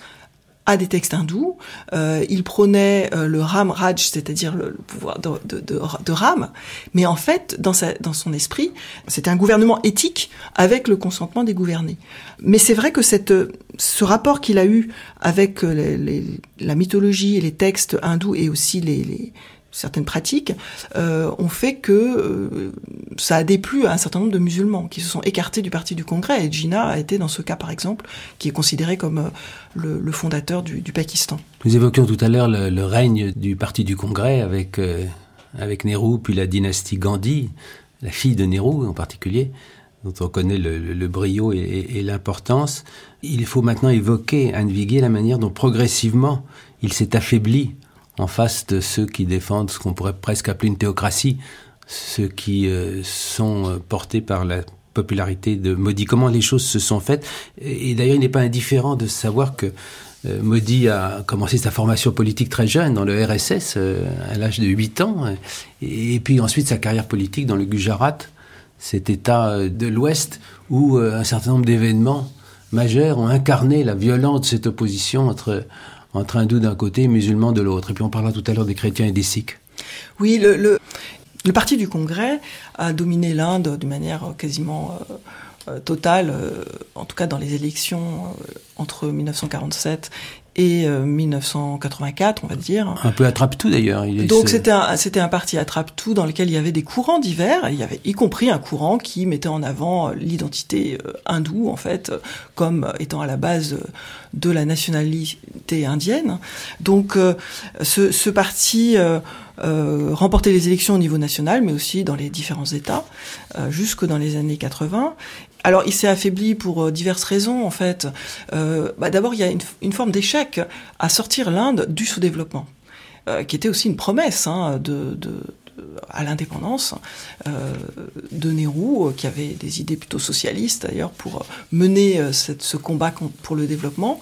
des textes hindous. Euh, il prônait euh, le Ram Raj, c'est-à-dire le, pouvoir de, Ram. Mais en fait, dans, sa, dans son esprit, c'était un gouvernement éthique avec le consentement des gouvernés. Mais c'est vrai que cette, ce rapport qu'il a eu avec euh, la mythologie et les textes hindous et aussi les certaines pratiques euh, ont fait que euh, ça a déplu à un certain nombre de musulmans qui se sont écartés du parti du Congrès. Et Jinnah a été dans ce cas, par exemple, qui est considéré comme euh, le, fondateur du, Pakistan. Nous évoquions tout à l'heure le, règne du parti du Congrès avec, avec Nehru, puis la dynastie Gandhi, la fille de Nehru en particulier, dont on connaît le, le brio et, et l'importance. Il faut maintenant évoquer, Anne Viguier, la manière dont progressivement il s'est affaibli en face de ceux qui défendent ce qu'on pourrait presque appeler une théocratie, ceux qui euh, sont euh, portés par la popularité de Modi. Comment les choses se sont faites Et, d'ailleurs, il n'est pas indifférent de savoir que euh, Modi a commencé sa formation politique très jeune dans le RSS à l'âge de 8 ans, et, puis ensuite sa carrière politique dans le Gujarat, cet État de l'Ouest où un certain nombre d'événements majeurs ont incarné la violence de cette opposition entre entre hindous d'un côté et musulmans de l'autre. Et puis on parlera tout à l'heure des chrétiens et des sikhs. Oui, le, le, parti du Congrès a dominé l'Inde de manière quasiment euh, euh totale, euh, en tout cas dans les élections euh, entre 1947 et 1984, on va dire. Un peu attrape-tout d'ailleurs. Donc c'était un, c'était un parti attrape-tout dans lequel il y avait des courants divers, il y avait y compris un courant qui mettait en avant l'identité hindoue, en fait, comme étant à la base de la nationalité indienne. Donc ce, ce parti euh, remporter les élections au niveau national, mais aussi dans les différents États, euh, jusque dans les années 80. Alors, il s'est affaibli pour euh, diverses raisons, en fait. Euh, bah, D'abord, il y a une, forme d'échec à sortir l'Inde du sous-développement, euh, qui était aussi une promesse hein, à l'indépendance de Nehru, qui avait des idées plutôt socialistes d'ailleurs pour mener ce combat pour le développement.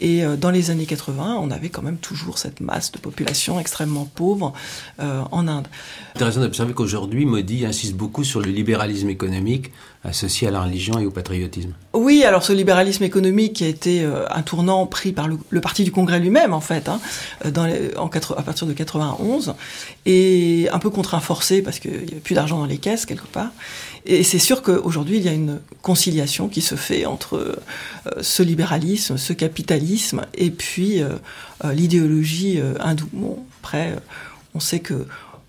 Et euh, dans les années 80, on avait quand même toujours cette masse de population extrêmement pauvre euh, en Inde. Intéressant d'observer qu'aujourd'hui, Modi insiste beaucoup sur le libéralisme économique associé à la religion et au patriotisme. Oui, alors ce libéralisme économique qui a été euh, un tournant pris par le, le parti du Congrès lui-même, en fait, hein, dans les, en quatre, à partir de 91, et un peu contraint forcé parce qu'il n'y avait plus d'argent dans les caisses quelque part. Et c'est sûr qu'aujourd'hui, il y a une conciliation qui se fait entre euh, ce libéralisme, ce capitalisme, et puis euh, euh l'idéologie hindoue. Bon, après, on sait que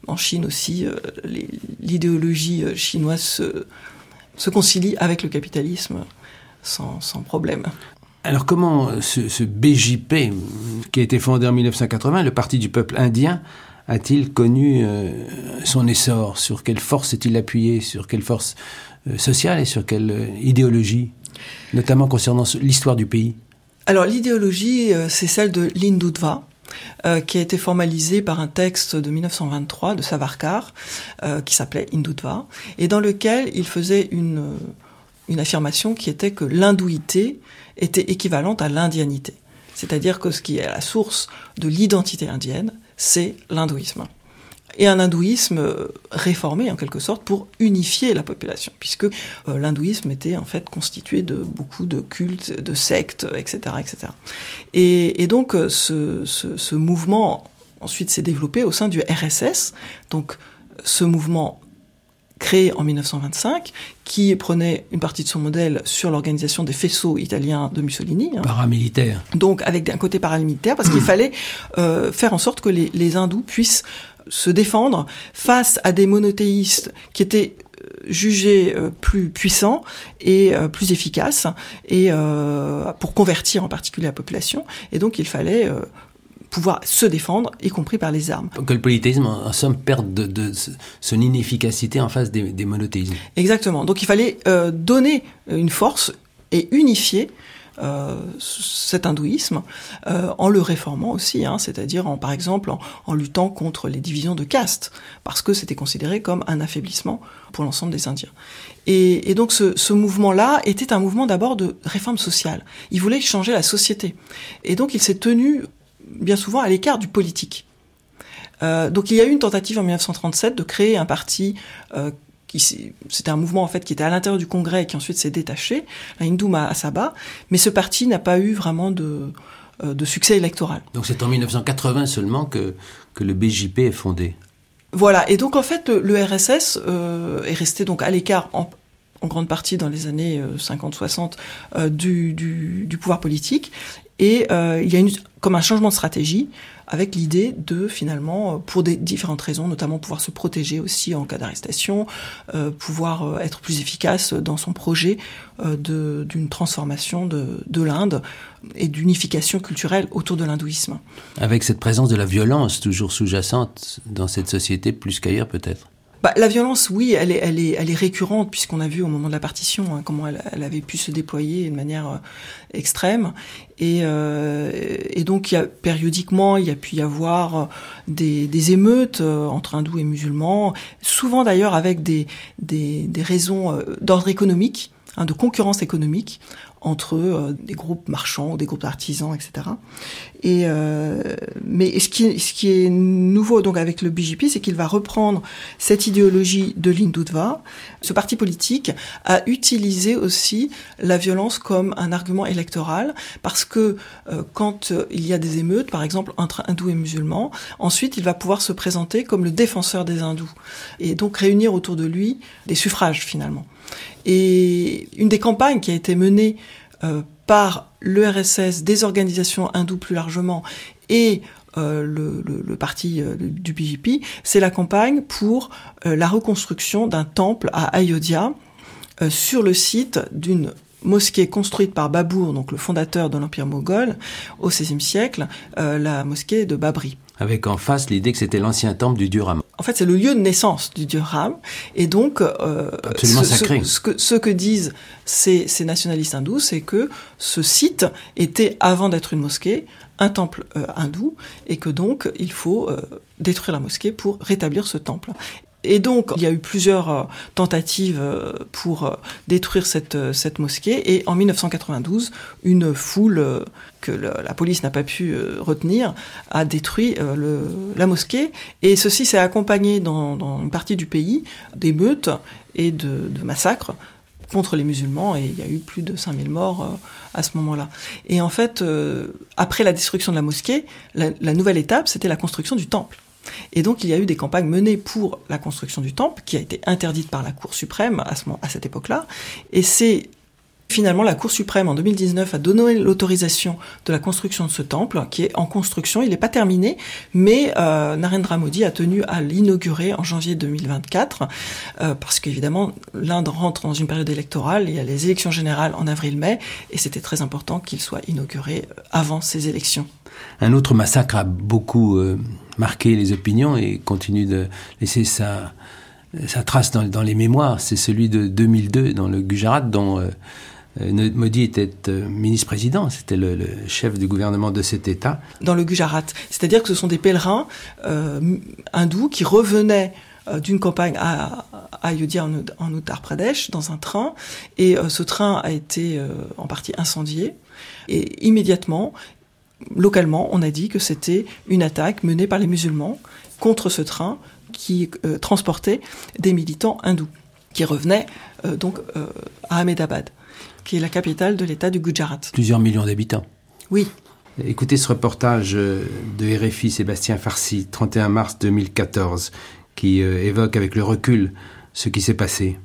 en Chine aussi, l'idéologie chinoise se, concilie avec le capitalisme sans, problème. Alors comment ce, BJP, qui a été fondé en 1980, le Parti du peuple indien, a-t-il connu euh, son essor? Sur quelle force est-il appuyé? Sur quelle force euh, sociale et sur quelle euh, idéologie? Notamment concernant l'histoire du pays. Alors l'idéologie, c'est celle de l'Hindutva, qui a été formalisé par un texte de 1923 de Savarkar, qui s'appelait Hindutva, et dans lequel il faisait une, affirmation qui était que l'hindouité était équivalente à l'indianité. C'est-à-dire que ce qui est la source de l'identité indienne, c'est l'hindouisme et un hindouisme euh, réformé en quelque sorte pour unifier la population, puisque euh, l'hindouisme était en fait constitué de beaucoup de cultes, de sectes, etc., etc. Et, donc euh, ce, ce, ce mouvement ensuite s'est développé au sein du RSS, donc ce mouvement créé en 1925, qui prenait une partie de son modèle sur l'organisation des faisceaux italiens de Mussolini. Hein. Paramilitaire. Donc avec un côté paramilitaire, parce qu'il fallait euh, faire en sorte que les, les hindous puissent se défendre face à des monothéistes qui étaient euh, jugés euh, plus puissants et euh, plus efficaces et pour convertir en particulier la population et donc il fallait pouvoir se défendre, y compris par les armes. Que le polythéisme, en somme, perde de, de, son inefficacité en face des, des monothéismes. Exactement. Donc il fallait euh, donner une force et unifier euh, cet hindouisme euh, en le réformant aussi, hein, c'est-à-dire en, par exemple en, en, luttant contre les divisions de caste, parce que c'était considéré comme un affaiblissement pour l'ensemble des Indiens. Et, et donc ce, ce mouvement-là était un mouvement d'abord de réforme sociale. Il voulait changer la société. Et donc il s'est tenu bien souvent à l'écart du politique. Euh, donc il y a eu une tentative en 1937 de créer un parti euh, c'était un mouvement en fait qui était à l'intérieur du Congrès et qui ensuite s'est détaché, la Hindouma à Sabah, mais ce parti n'a pas eu vraiment de, euh, de succès électoral. Donc c'est en 1980 seulement que, que le BJP est fondé. Voilà, et donc en fait le, le RSS euh, est resté donc à l'écart en, en, grande partie dans les années 50-60 euh, du, du, du, pouvoir politique, et euh, il y a une, comme un changement de stratégie avec l'idée de finalement, pour des différentes raisons, notamment pouvoir se protéger aussi en cas d'arrestation, euh, pouvoir euh, être plus efficace dans son projet euh, d'une transformation de, de l'Inde et d'unification culturelle autour de l'hindouisme. Avec cette présence de la violence toujours sous-jacente dans cette société plus qu'ailleurs peut-être? Bah, la violence, oui, elle est, récurrente puisqu'on a vu au moment de la partition hein, comment elle, avait pu se déployer de manière euh, extrême. Et, euh, donc, périodiquement, il y a pu y avoir des, des émeutes euh, entre hindous et musulmans, souvent d'ailleurs avec des, raisons euh, d'ordre économique, hein, de concurrence économique entre euh, des groupes marchands, des groupes d'artisans, etc. Et euh, mais ce qui, ce qui est nouveau donc avec le BJP, c'est qu'il va reprendre cette idéologie de l'Hindutva. Ce parti politique a utilisé aussi la violence comme un argument électoral parce que euh, quand il y a des émeutes, par exemple entre hindous et musulmans, ensuite il va pouvoir se présenter comme le défenseur des hindous et donc réunir autour de lui des suffrages finalement. Et une des campagnes qui a été menée euh, par l'URSS, des organisations hindoues plus largement, et euh, le, parti euh, du BJP, c'est la campagne pour la reconstruction d'un temple à Ayodhya sur le site d'une mosquée construite par Babour, donc le fondateur de l'empire moghol, au XVIe siècle, la mosquée de Babri. Avec en face l'idée que c'était l'ancien temple du dieu Ram. En fait, c'est le lieu de naissance du dieu Ram, et donc euh, Absolument ce, sacré. Ce, ce, que, ce que disent ces, ces nationalistes hindous, c'est que ce site était, avant d'être une mosquée, un temple euh, hindou, et que donc il faut euh, détruire la mosquée pour rétablir ce temple. Et donc, il y a eu plusieurs euh, tentatives euh, pour euh, détruire cette, mosquée. Et en 1992, une foule que la police n'a pas pu retenir a détruit la mosquée. Et ceci s'est accompagné dans, une partie du pays d'émeutes et de, massacres contre les musulmans et il y a eu plus de 5000 morts à ce moment-là. Et en fait, après la destruction de la mosquée, la nouvelle étape, c'était la construction du temple. Et donc il y a eu des campagnes menées pour la construction du temple, qui a été interdite par la Cour suprême à, ce moment, à cette époque-là. Et c'est finalement la Cour suprême en 2019 a donné l'autorisation de la construction de ce temple, qui est en construction. Il n'est pas terminé, mais euh, Narendra Modi a tenu à l'inaugurer en janvier 2024, euh, parce qu'évidemment l'Inde rentre dans une période électorale. Il y a les élections générales en avril-mai, et c'était très important qu'il soit inauguré avant ces élections. Un autre massacre a beaucoup euh, marqué les opinions et continue de laisser sa, trace dans, les mémoires. C'est celui de 2002 dans le Gujarat, dont euh, Euh, Modi était euh, ministre-président, c'était le, chef du gouvernement de cet État. Dans le Gujarat. C'est-à-dire que ce sont des pèlerins euh, hindous qui revenaient d'une campagne à, Ayodhya en, en, Uttar Pradesh dans un train. Et ce train a été en partie incendié. Et immédiatement, localement, on a dit que c'était une attaque menée par les musulmans contre ce train qui transportait des militants hindous qui revenaient donc à Ahmedabad qui est la capitale de l'État du Gujarat. Plusieurs millions d'habitants. Oui. Écoutez ce reportage de RFI Sébastien Farsi, 31 mars 2014, qui euh, évoque avec le recul ce qui s'est passé.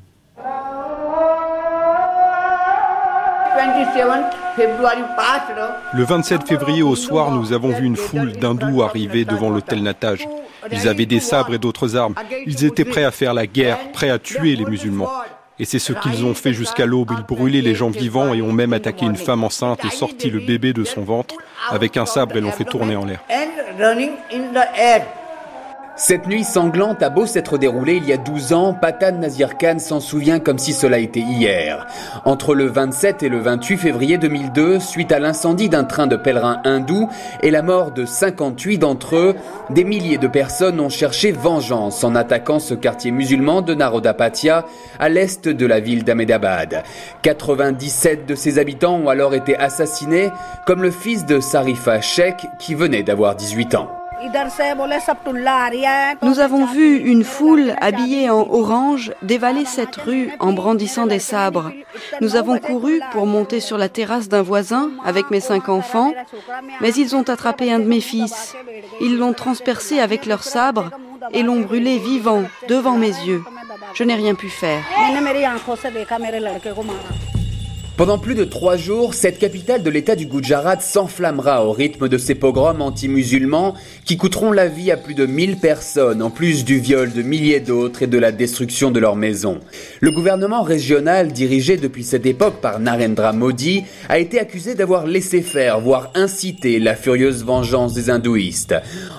Le 27 février au soir, nous avons vu une foule d'hindous arriver devant l'hôtel Natage. Ils avaient des sabres et d'autres armes. Ils étaient prêts à faire la guerre, prêts à tuer les musulmans. Et c'est ce qu'ils ont fait jusqu'à l'aube. Ils brûlaient les gens vivants et ont même attaqué une femme enceinte et sorti le bébé de son ventre avec un sabre et l'ont fait tourner en l'air. Cette nuit sanglante a beau s'être déroulée il y a 12 ans, Patan Nazir Khan s'en souvient comme si cela était hier. Entre le 27 et le 28 février 2002, suite à l'incendie d'un train de pèlerins hindous et la mort de 58 d'entre eux, des milliers de personnes ont cherché vengeance en attaquant ce quartier musulman de Narodapatia à l'est de la ville d'Ahmedabad. 97 de ses habitants ont alors été assassinés, comme le fils de Sarifa Sheikh qui venait d'avoir 18 ans. Nous avons vu une foule habillée en orange dévaler cette rue en brandissant des sabres. Nous avons couru pour monter sur la terrasse d'un voisin avec mes cinq enfants, mais ils ont attrapé un de mes fils. Ils l'ont transpercé avec leurs sabres et l'ont brûlé vivant devant mes yeux. Je n'ai rien pu faire. Pendant plus de trois jours, cette capitale de l'État du Gujarat s'enflammera au rythme de ces pogroms anti-musulmans qui coûteront la vie à plus de 1000 personnes, en plus du viol de milliers d'autres et de la destruction de leurs maisons. Le gouvernement régional, dirigé depuis cette époque par Narendra Modi, a été accusé d'avoir laissé faire, voire incité la furieuse vengeance des hindouistes.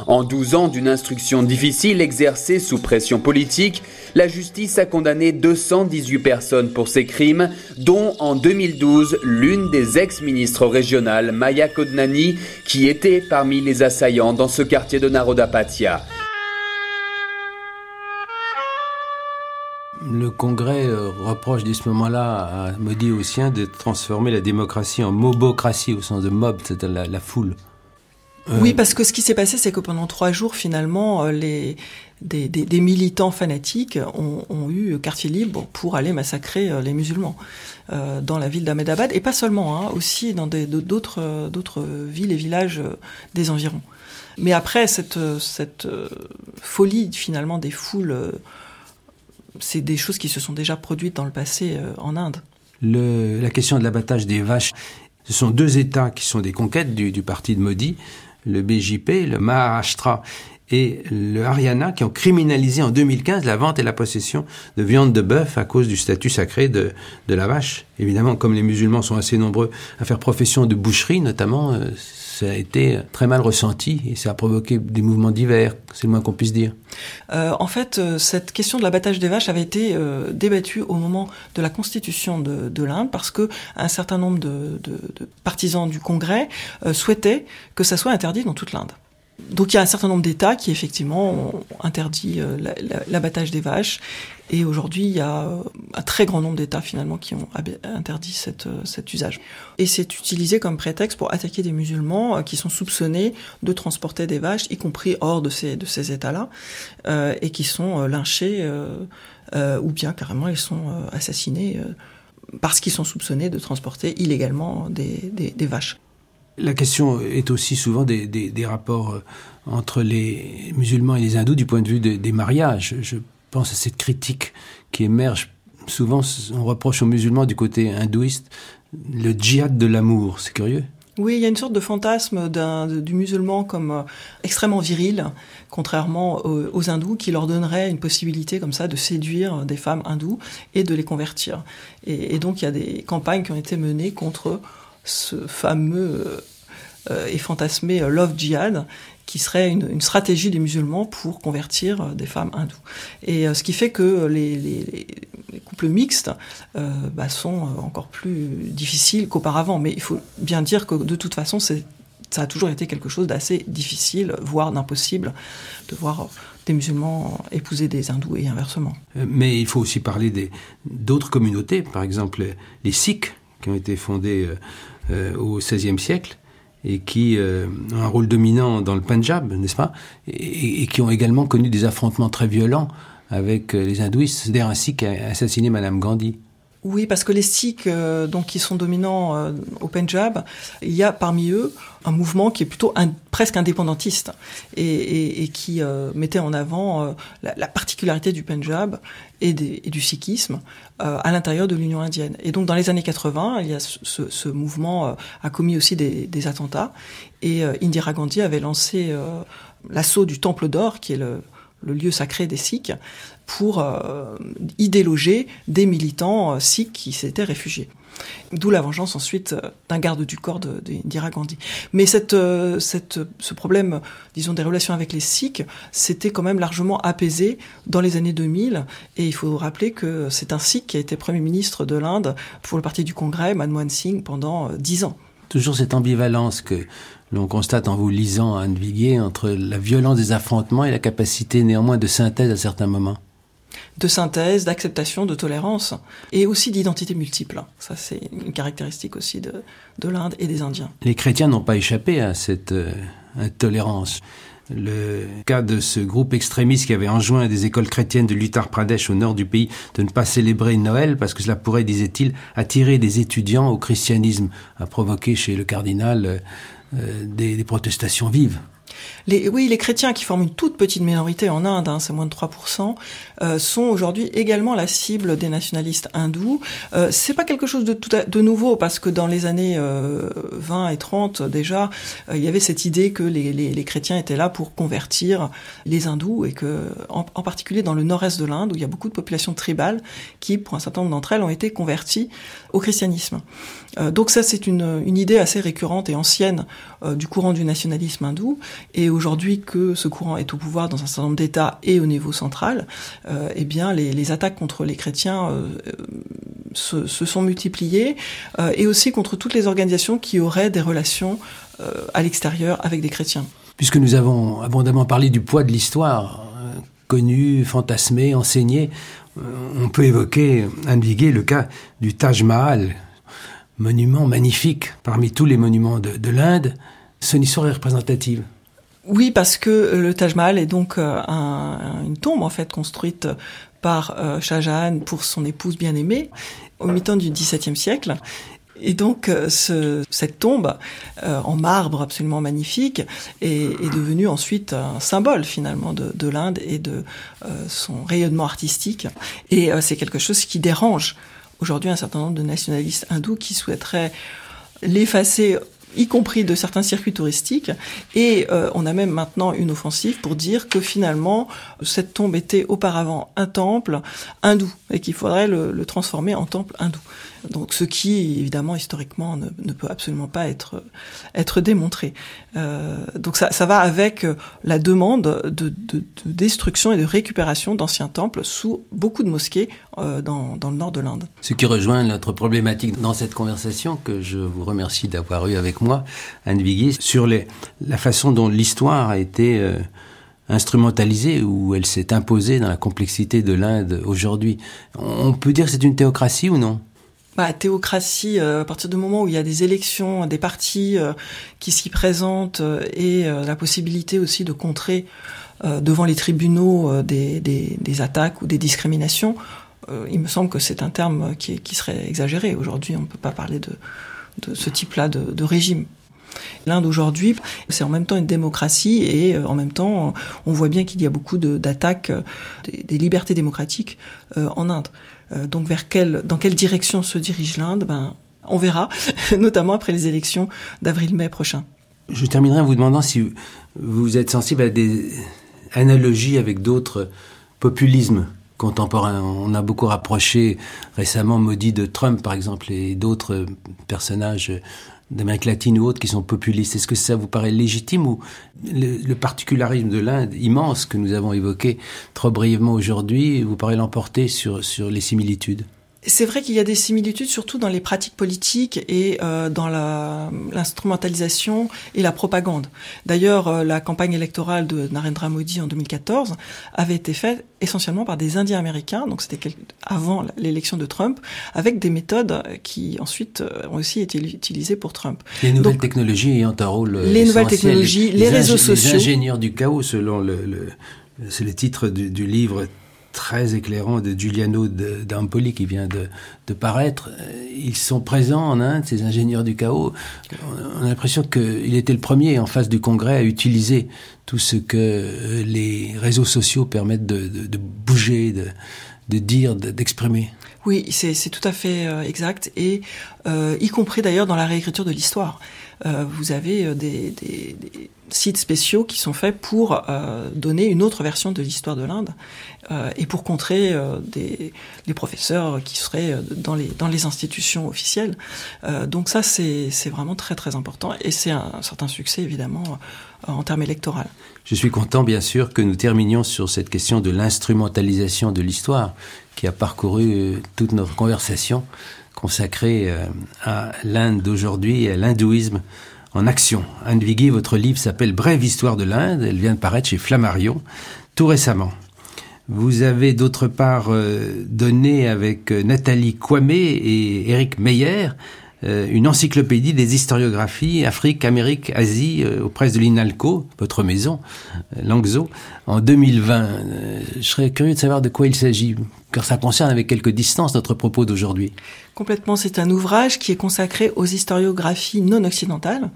En 12 ans d'une instruction difficile exercée sous pression politique, la justice a condamné 218 personnes pour ces crimes, dont en 2012 l'une des ex-ministres régionales, Maya Kodnani, qui était parmi les assaillants dans ce quartier de Narodapatia. Le Congrès euh, reproche dès ce moment-là à Modi siens de transformer la démocratie en mobocratie au sens de mob, c'est-à-dire la foule. Oui, parce que ce qui s'est passé, c'est que pendant trois jours, finalement, euh, les, des, des, des, militants fanatiques ont, ont, eu quartier libre pour aller massacrer euh, les musulmans euh, dans la ville d'Ahmedabad, et pas seulement, hein, aussi dans d'autres d'autres villes et villages des environs. Mais après cette, cette folie finalement des foules, c'est des choses qui se sont déjà produites dans le passé en Inde. Le, la question de l'abattage des vaches, ce sont deux États qui sont des conquêtes du, du parti de Modi, le BJP, le Maharashtra et le Haryana qui ont criminalisé en 2015 la vente et la possession de viande de bœuf à cause du statut sacré de, la vache. Évidemment, comme les musulmans sont assez nombreux à faire profession de boucherie notamment, euh, ça a été très mal ressenti et ça a provoqué des mouvements divers, c'est le moins qu'on puisse dire. Euh, en fait, euh, cette question de l'abattage des vaches avait été euh, débattue au moment de la constitution de, de l'Inde parce que un certain nombre de, partisans du Congrès souhaitaient que ça soit interdit dans toute l'Inde. Donc il y a un certain nombre d'États qui effectivement ont interdit l'abattage des vaches et aujourd'hui il y a un très grand nombre d'États finalement qui ont interdit euh, cet usage. Et c'est utilisé comme prétexte pour attaquer des musulmans euh, qui sont soupçonnés de transporter des vaches, y compris hors de ces, États-là, euh, et qui sont euh, lynchés euh, ou bien carrément ils sont assassinés parce qu'ils sont soupçonnés de transporter illégalement des, vaches. La question est aussi souvent des, rapports entre les musulmans et les hindous du point de vue de, des mariages. Pense à cette critique qui émerge souvent, on reproche aux musulmans du côté hindouiste le djihad de l'amour. C'est curieux. Oui, il y a une sorte de fantasme du musulman comme euh, extrêmement viril, contrairement aux, hindous, qui leur donnerait une possibilité comme ça de séduire des femmes hindoues et de les convertir. Et, donc il y a des campagnes qui ont été menées contre ce fameux euh, et fantasmé euh, Love Jihad, qui serait une, stratégie des musulmans pour convertir euh, des femmes hindoues. Et euh, ce qui fait que les, les, les couples mixtes bah, sont encore plus difficiles qu'auparavant. Mais il faut bien dire que de toute façon, ça a toujours été quelque chose d'assez difficile, voire d'impossible, de voir des musulmans épouser des hindous et inversement. Mais il faut aussi parler d'autres communautés, par exemple les Sikhs, qui ont été fondés au XVIe siècle et qui euh, ont un rôle dominant dans le Punjab, n'est-ce pas? Et, qui ont également connu des affrontements très violents avec euh, les hindouistes. C'est d'ailleurs ainsi qu'a assassiné Madame Gandhi. Oui, parce que les Sikhs, euh, donc, qui sont dominants au Punjab, il y a parmi eux un mouvement qui est plutôt presque indépendantiste et, qui mettait en avant la, particularité du Punjab et, du sikhisme à l'intérieur de l'Union indienne. Et donc, dans les années 80, il y a ce, mouvement a commis aussi des, attentats et Indira Gandhi avait lancé l'assaut du Temple d'Or, qui est le le lieu sacré des Sikhs, pour euh, y déloger des militants euh, sikhs qui s'étaient réfugiés. D'où la vengeance ensuite euh, d'un garde du corps d'Indira Gandhi. Mais cette, ce problème, disons, des relations avec les Sikhs, c'était quand même largement apaisé dans les années 2000. Et il faut rappeler que c'est un Sikh qui a été Premier ministre de l'Inde pour le parti du Congrès, Manmohan Singh, pendant dix ans. Toujours cette ambivalence que l'on constate en vous lisant Anne Viguier entre la violence des affrontements et la capacité néanmoins de synthèse à certains moments. De synthèse, d'acceptation, de tolérance, et aussi d'identité multiple. Ça, c'est une caractéristique aussi de, de l'Inde et des Indiens. Les chrétiens n'ont pas échappé à cette euh, intolérance. Le cas de ce groupe extrémiste qui avait enjoint des écoles chrétiennes de l'Uttar Pradesh au nord du pays de ne pas célébrer Noël parce que cela pourrait, disait-il, attirer des étudiants au christianisme, a provoqué chez le cardinal euh, euh, des, protestations vives. Les, oui, les chrétiens qui forment une toute petite minorité en Inde, hein, c'est moins de 3%, euh, sont aujourd'hui également la cible des nationalistes hindous. Euh, c'est pas quelque chose de, tout de nouveau parce que dans les années euh, 20 et 30 déjà, euh, il y avait cette idée que les, les, les, chrétiens étaient là pour convertir les hindous et que, en, en particulier dans le nord-est de l'Inde, où il y a beaucoup de populations tribales qui, pour un certain nombre d'entre elles, ont été converties au christianisme. Euh, donc ça, c'est une, une, idée assez récurrente et ancienne du courant du nationalisme hindou. Et aujourd'hui que ce courant est au pouvoir dans un certain nombre d'États et au niveau central, euh, eh bien les, attaques contre les chrétiens euh, se, sont multipliées euh, et aussi contre toutes les organisations qui auraient des relations à l'extérieur avec des chrétiens. Puisque nous avons abondamment parlé du poids de l'histoire, connue, fantasmée, enseignée, on peut évoquer, indiquer le cas du Taj Mahal, monument magnifique parmi tous les monuments de, de l'Inde. Son histoire est représentative. Oui, parce que euh, le Taj Mahal est donc euh, une tombe en fait construite par euh, Shah Jahan pour son épouse bien-aimée au mi-temps du XVIIe siècle. Et donc cette tombe en marbre absolument magnifique est, devenue ensuite un symbole finalement de, l'Inde et de son rayonnement artistique. Et c'est quelque chose qui dérange aujourd'hui un certain nombre de nationalistes hindous qui souhaiteraient l'effacer y compris de certains circuits touristiques. Et euh, on a même maintenant une offensive pour dire que finalement, cette tombe était auparavant un temple hindou et qu'il faudrait le, le, transformer en temple hindou. Donc, ce qui, évidemment, historiquement, ne, peut absolument pas être, démontré. Euh, donc, ça, va avec la demande de, de, de, destruction et de récupération d'anciens temples sous beaucoup de mosquées euh, dans, le nord de l'Inde. Ce qui rejoint notre problématique dans cette conversation que je vous remercie d'avoir eu avec moi, Anne Vigui, sur la façon dont l'histoire a été euh, instrumentalisée ou elle s'est imposée dans la complexité de l'Inde aujourd'hui. On peut dire que c'est une théocratie ou non? Bah, théocratie, euh, à partir du moment où il y a des élections, des partis euh, qui s'y présentent et la possibilité aussi de contrer devant les tribunaux des, attaques ou des discriminations, il me semble que c'est un terme qui, serait exagéré. Aujourd'hui, on ne peut pas parler de, ce type-là de, de régime. L'Inde aujourd'hui, c'est en même temps une démocratie et euh, en même temps, on voit bien qu'il y a beaucoup d'attaques euh, des, des, libertés démocratiques euh, en Inde. Donc, vers quelle, dans quelle direction se dirige l'Inde? Ben, On verra, notamment après les élections d'avril-mai prochain. Je terminerai en vous demandant si vous êtes sensible à des analogies avec d'autres populismes contemporains. On a beaucoup rapproché récemment Maudit de Trump, par exemple, et d'autres personnages d'Amérique latine ou autres qui sont populistes. Est-ce que ça vous paraît légitime ou le, le particularisme de l'Inde immense que nous avons évoqué trop brièvement aujourd'hui vous paraît l'emporter sur, sur les similitudes? C'est vrai qu'il y a des similitudes, surtout dans les pratiques politiques et euh, dans l'instrumentalisation et la propagande. D'ailleurs, euh, la campagne électorale de Narendra Modi en 2014 avait été faite essentiellement par des Indiens américains, donc c'était avant l'élection de Trump, avec des méthodes qui ensuite euh, ont aussi été utilisées pour Trump. Les nouvelles technologies ayant un rôle Les nouvelles technologies, les, réseaux sociaux. Les ingénieurs du chaos, selon le, le c'est le titre du, du livre très éclairant de Giuliano d'Ampoli qui vient de, paraître. Ils sont présents en Inde, ces ingénieurs du chaos. On a l'impression qu'il était le premier en face du Congrès à utiliser tout ce que les réseaux sociaux permettent de, bouger, de, de dire, d'exprimer. Oui, c'est tout à fait euh, exact, et euh, y compris d'ailleurs dans la réécriture de l'histoire. Euh, vous avez euh, des, sites spéciaux qui sont faits pour euh, donner une autre version de l'histoire de l'Inde et pour contrer des, professeurs qui seraient dans les, institutions officielles. donc ça, c'est vraiment très très important et c'est un, certain succès évidemment en termes électoraux. Je suis content bien sûr que nous terminions sur cette question de l'instrumentalisation de l'histoire qui a parcouru toute notre conversation consacrée à l'Inde d'aujourd'hui à l'hindouisme en action. Anne votre livre s'appelle Brève histoire de l'Inde. Elle vient de paraître chez Flammarion tout récemment. Vous avez d'autre part euh, donné avec euh, Nathalie Kwame et Eric Meyer euh, une encyclopédie des historiographies Afrique, Amérique, Asie euh, aux presses de l'INALCO, votre maison, euh, Langzo, en 2020. Euh, je serais curieux de savoir de quoi il s'agit, car ça concerne avec quelques distances notre propos d'aujourd'hui. Complètement, c'est un ouvrage qui est consacré aux historiographies non occidentales,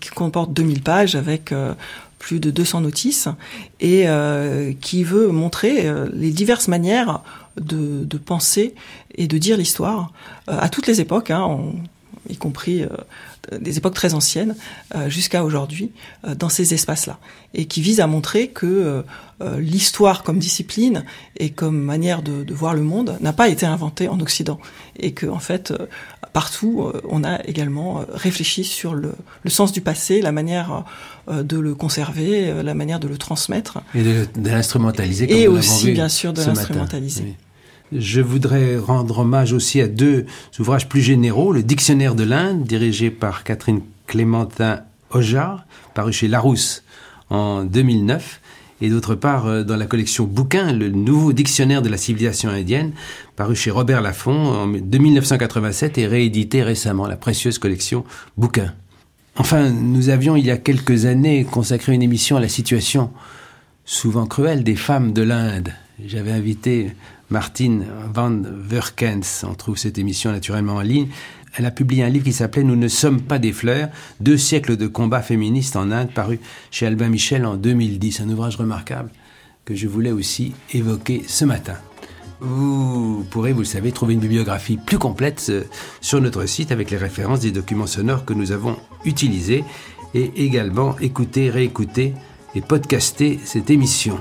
qui comporte 2000 pages avec euh, plus de 200 notices, et euh, qui veut montrer euh, les diverses manières de, de, penser et de dire l'histoire euh, à toutes les époques. Hein, y compris euh, des époques très anciennes, euh, jusqu'à aujourd'hui, euh, dans ces espaces-là, et qui vise à montrer que l'histoire comme discipline et comme manière de, de voir le monde n'a pas été inventée en Occident, et que en fait partout on a également réfléchi sur le, le sens du passé, la manière de le conserver, la manière de le transmettre, et de, de l'instrumentaliser, et aussi bien sûr de l'instrumentaliser. Je voudrais rendre hommage aussi à deux ouvrages plus généraux. Le Dictionnaire de l'Inde, dirigé par Catherine Clémentin Ojar, paru chez Larousse en 2009, et d'autre part euh, dans la collection Bouquin, le nouveau dictionnaire de la civilisation indienne, paru chez Robert Laffont en 1987 et réédité récemment, la précieuse collection Bouquin. Enfin, nous avions il y a quelques années consacré une émission à la situation souvent cruelle des femmes de l'Inde. J'avais invité Martine Van Verkens. On trouve cette émission naturellement en ligne. Elle a publié un livre qui s'appelait Nous ne sommes pas des fleurs, deux siècles de combat féministe en Inde, paru chez Albin Michel en 2010. Un ouvrage remarquable que je voulais aussi évoquer ce matin. Vous pourrez, vous le savez, trouver une bibliographie plus complète euh, sur notre site avec les références des documents sonores que nous avons utilisés et également écouter, réécouter et podcaster cette émission.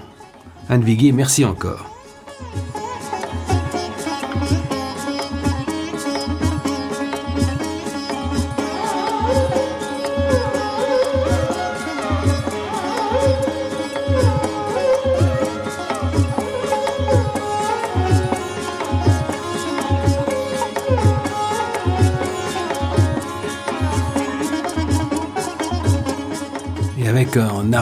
Anne Viguier, merci encore.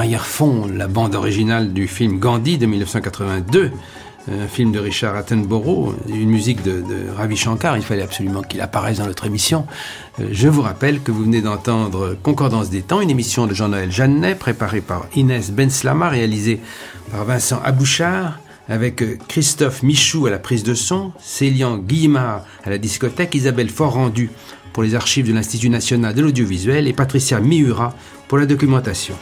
Arrière-fond la bande originale du film Gandhi de 1982, un film de Richard Attenborough, une musique de, Ravi Shankar, il fallait absolument qu'il apparaisse dans notre émission. Je vous rappelle que vous venez d'entendre Concordance des temps, une émission de Jean-Noël Jeannet, préparée par Inès Benslama, réalisée par Vincent Abouchard, avec Christophe Michou à la prise de son, Célian Guillemard à la discothèque, Isabelle Fort-Rendu pour les archives de l'Institut national de l'audiovisuel et Patricia Miura pour la documentation.